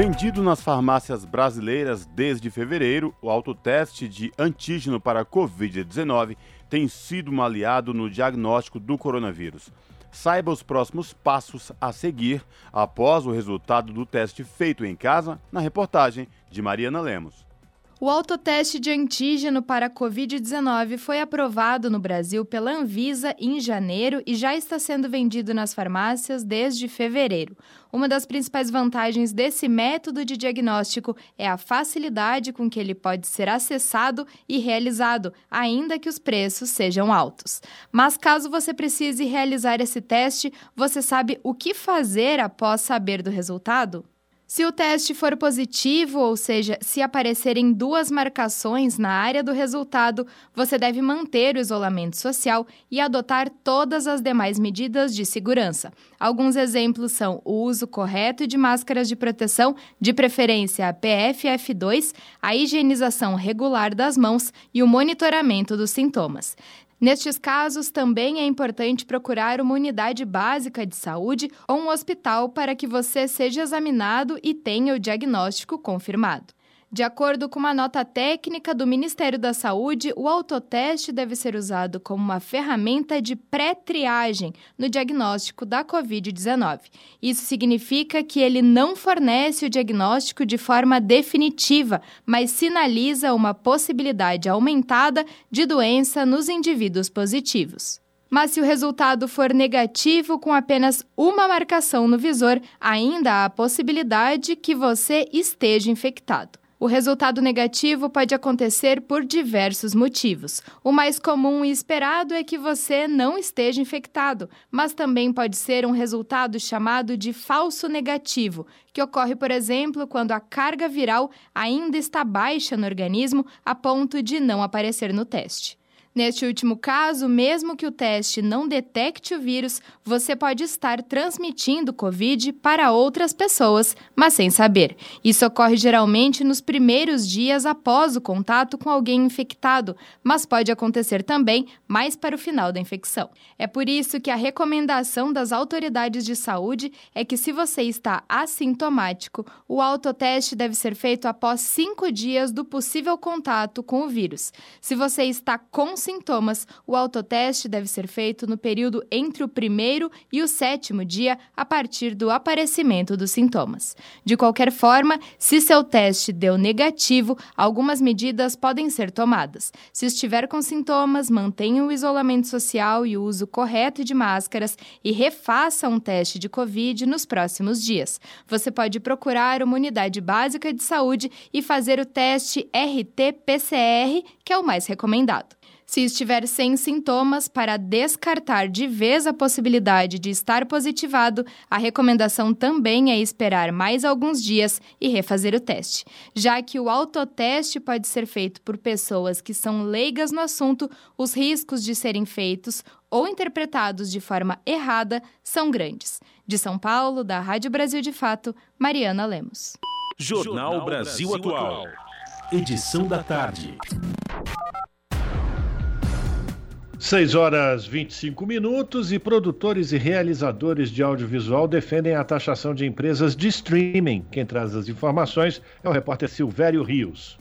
Vendido nas farmácias brasileiras desde fevereiro, o autoteste de antígeno para Covid-19 tem sido um aliado no diagnóstico do coronavírus. Saiba os próximos passos a seguir após o resultado do teste feito em casa na reportagem de Mariana Lemos. O autoteste de antígeno para a Covid-19 foi aprovado no Brasil pela Anvisa em janeiro e já está sendo vendido nas farmácias desde fevereiro. Uma das principais vantagens desse método de diagnóstico é a facilidade com que ele pode ser acessado e realizado, ainda que os preços sejam altos. Mas caso você precise realizar esse teste, você sabe o que fazer após saber do resultado? Se o teste for positivo, ou seja, se aparecerem duas marcações na área do resultado, você deve manter o isolamento social e adotar todas as demais medidas de segurança. Alguns exemplos são o uso correto de máscaras de proteção, de preferência a PFF2, a higienização regular das mãos e o monitoramento dos sintomas. Nestes casos, também é importante procurar uma unidade básica de saúde ou um hospital para que você seja examinado e tenha o diagnóstico confirmado. De acordo com uma nota técnica do Ministério da Saúde, o autoteste deve ser usado como uma ferramenta de pré-triagem no diagnóstico da Covid-19. Isso significa que ele não fornece o diagnóstico de forma definitiva, mas sinaliza uma possibilidade aumentada de doença nos indivíduos positivos. Mas se o resultado for negativo com apenas uma marcação no visor, ainda há a possibilidade que você esteja infectado. O resultado negativo pode acontecer por diversos motivos. O mais comum e esperado é que você não esteja infectado, mas também pode ser um resultado chamado de falso negativo, que ocorre, por exemplo, quando a carga viral ainda está baixa no organismo a ponto de não aparecer no teste. Neste último caso, mesmo que o teste não detecte o vírus, você pode estar transmitindo Covid para outras pessoas, mas sem saber. Isso ocorre geralmente nos primeiros dias após o contato com alguém infectado, mas pode acontecer também mais para o final da infecção. É por isso que a recomendação das autoridades de saúde é que, se você está assintomático, o autoteste deve ser feito após cinco dias do possível contato com o vírus. Se você está com sintomas, o autoteste deve ser feito no período entre o primeiro e o sétimo dia a partir do aparecimento dos sintomas. De qualquer forma, se seu teste deu negativo, algumas medidas podem ser tomadas. Se estiver com sintomas, mantenha o isolamento social e o uso correto de máscaras e refaça um teste de Covid nos próximos dias. Você pode procurar uma unidade básica de saúde e fazer o teste RT-PCR, que é o mais recomendado. Se estiver sem sintomas, para descartar de vez a possibilidade de estar positivado, a recomendação também é esperar mais alguns dias e refazer o teste. Já que o autoteste pode ser feito por pessoas que são leigas no assunto, os riscos de serem feitos ou interpretados de forma errada são grandes. De São Paulo, da Rádio Brasil de Fato, Mariana Lemos. Jornal Brasil Atual. Edição da tarde. 6 horas 25 minutos e produtores e realizadores de audiovisual defendem a taxação de empresas de streaming. Quem traz as informações é o repórter Silvério Rios.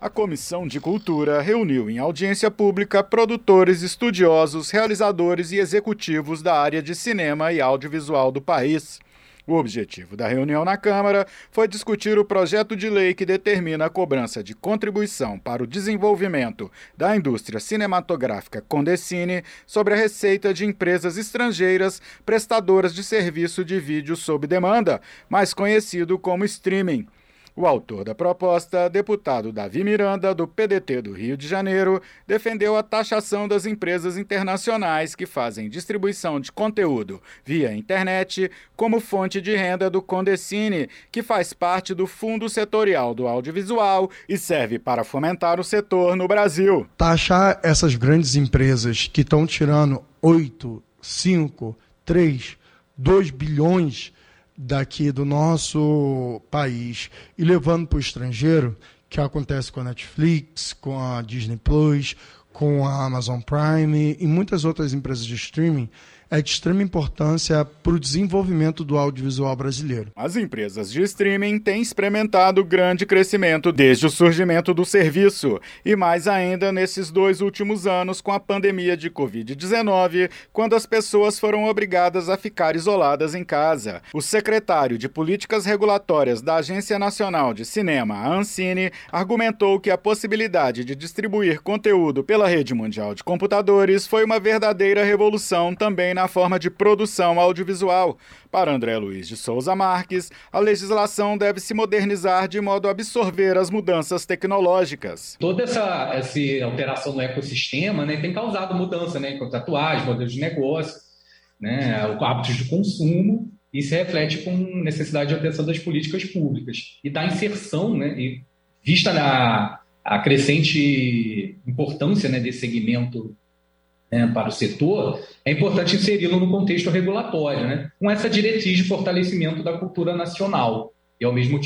A Comissão de Cultura reuniu em audiência pública produtores, estudiosos, realizadores e executivos da área de cinema e audiovisual do país. O objetivo da reunião na Câmara foi discutir o projeto de lei que determina a cobrança de contribuição para o desenvolvimento da indústria cinematográfica Condecine sobre a receita de empresas estrangeiras prestadoras de serviço de vídeo sob demanda, mais conhecido como streaming. O autor da proposta, deputado Davi Miranda, do PDT do Rio de Janeiro, defendeu a taxação das empresas internacionais que fazem distribuição de conteúdo via internet como fonte de renda do Condecine, que faz parte do Fundo Setorial do Audiovisual e serve para fomentar o setor no Brasil. Taxar essas grandes empresas que estão tirando 8, 5, 3, 2 bilhões daqui do nosso país e levando para o estrangeiro, que acontece com a Netflix, com a Disney Plus, com a Amazon Prime e muitas outras empresas de streaming, é de extrema importância para o desenvolvimento do audiovisual brasileiro. As empresas de streaming têm experimentado grande crescimento desde o surgimento do serviço e mais ainda nesses dois últimos anos com a pandemia de Covid-19, quando as pessoas foram obrigadas a ficar isoladas em casa. O secretário de Políticas Regulatórias da Agência Nacional de Cinema, a Ancine, argumentou que a possibilidade de distribuir conteúdo pela rede mundial de computadores foi uma verdadeira revolução também na na forma de produção audiovisual. Para André Luiz de Souza Marques, a legislação deve se modernizar de modo a absorver as mudanças tecnológicas. Toda essa, essa alteração no ecossistema né, tem causado mudança né, em tatuagem, modelos de negócio, né, hábitos de consumo, e se reflete com necessidade de alteração das políticas públicas e da inserção, né, e vista na a crescente importância né, desse segmento né, para o setor, é importante inseri-lo no contexto regulatório, né, com essa diretriz de fortalecimento da cultura nacional e, ao mesmo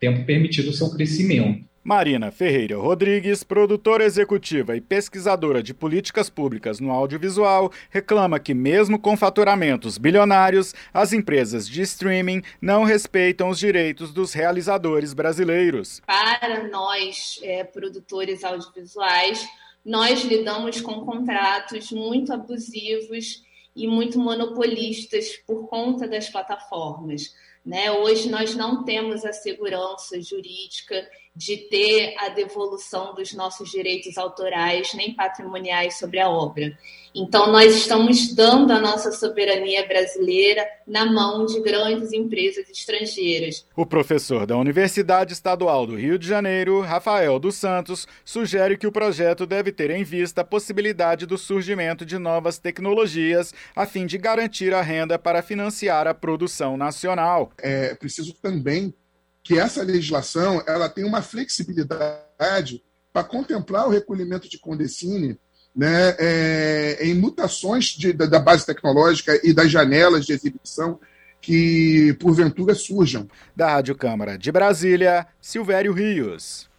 tempo, permitir o seu crescimento. Marina Ferreira Rodrigues, produtora executiva e pesquisadora de políticas públicas no audiovisual, reclama que, mesmo com faturamentos bilionários, as empresas de streaming não respeitam os direitos dos realizadores brasileiros. Para nós, é, produtores audiovisuais, nós lidamos com contratos muito abusivos e muito monopolistas por conta das plataformas. Né? Hoje nós não temos a segurança jurídica de ter a devolução dos nossos direitos autorais nem patrimoniais sobre a obra. Então, nós estamos dando a nossa soberania brasileira na mão de grandes empresas estrangeiras. O professor da Universidade Estadual do Rio de Janeiro, Rafael dos Santos, sugere que o projeto deve ter em vista a possibilidade do surgimento de novas tecnologias a fim de garantir a renda para financiar a produção nacional. É preciso também que essa legislação ela tenha uma flexibilidade para contemplar o recolhimento de condecine né, é, em mutações de, da, da base tecnológica e das janelas de exibição que, porventura, surjam. Da Rádio Câmara de Brasília, Silvério Rios.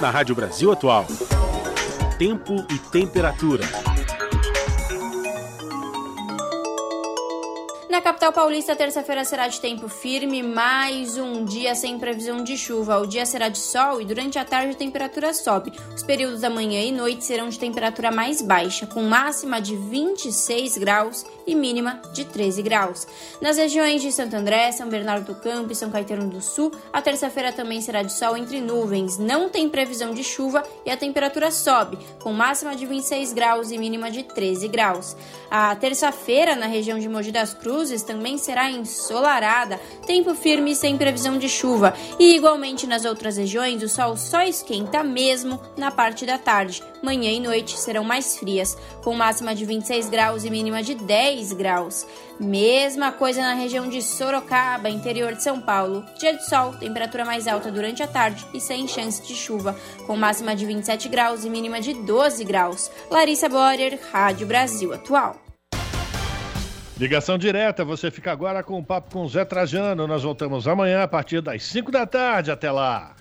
Na Rádio Brasil Atual, tempo e temperatura. Na capital paulista, terça-feira será de tempo firme, mais um dia sem previsão de chuva. O dia será de sol e durante a tarde a temperatura sobe. Os períodos da manhã e noite serão de temperatura mais baixa, com máxima de 26 graus e mínima de 13 graus. Nas regiões de Santo André, São Bernardo do Campo e São Caetano do Sul, a terça-feira também será de sol entre nuvens. Não tem previsão de chuva e a temperatura sobe, com máxima de 26 graus e mínima de 13 graus. A terça-feira, na região de Mogi das Cruzes, também será ensolarada, tempo firme sem previsão de chuva. E igualmente nas outras regiões, o sol só esquenta mesmo na parte da tarde. Manhã e noite serão mais frias, com máxima de 26 graus e mínima de 10 graus. Mesma coisa na região de Sorocaba, interior de São Paulo. Dia de sol, temperatura mais alta durante a tarde e sem chance de chuva, com máxima de 27 graus e mínima de 12 graus. Larissa Borer, Rádio Brasil Atual. Ligação direta, você fica agora com o papo com o Zé Trajano. Nós voltamos amanhã a partir das 5 da tarde. Até lá.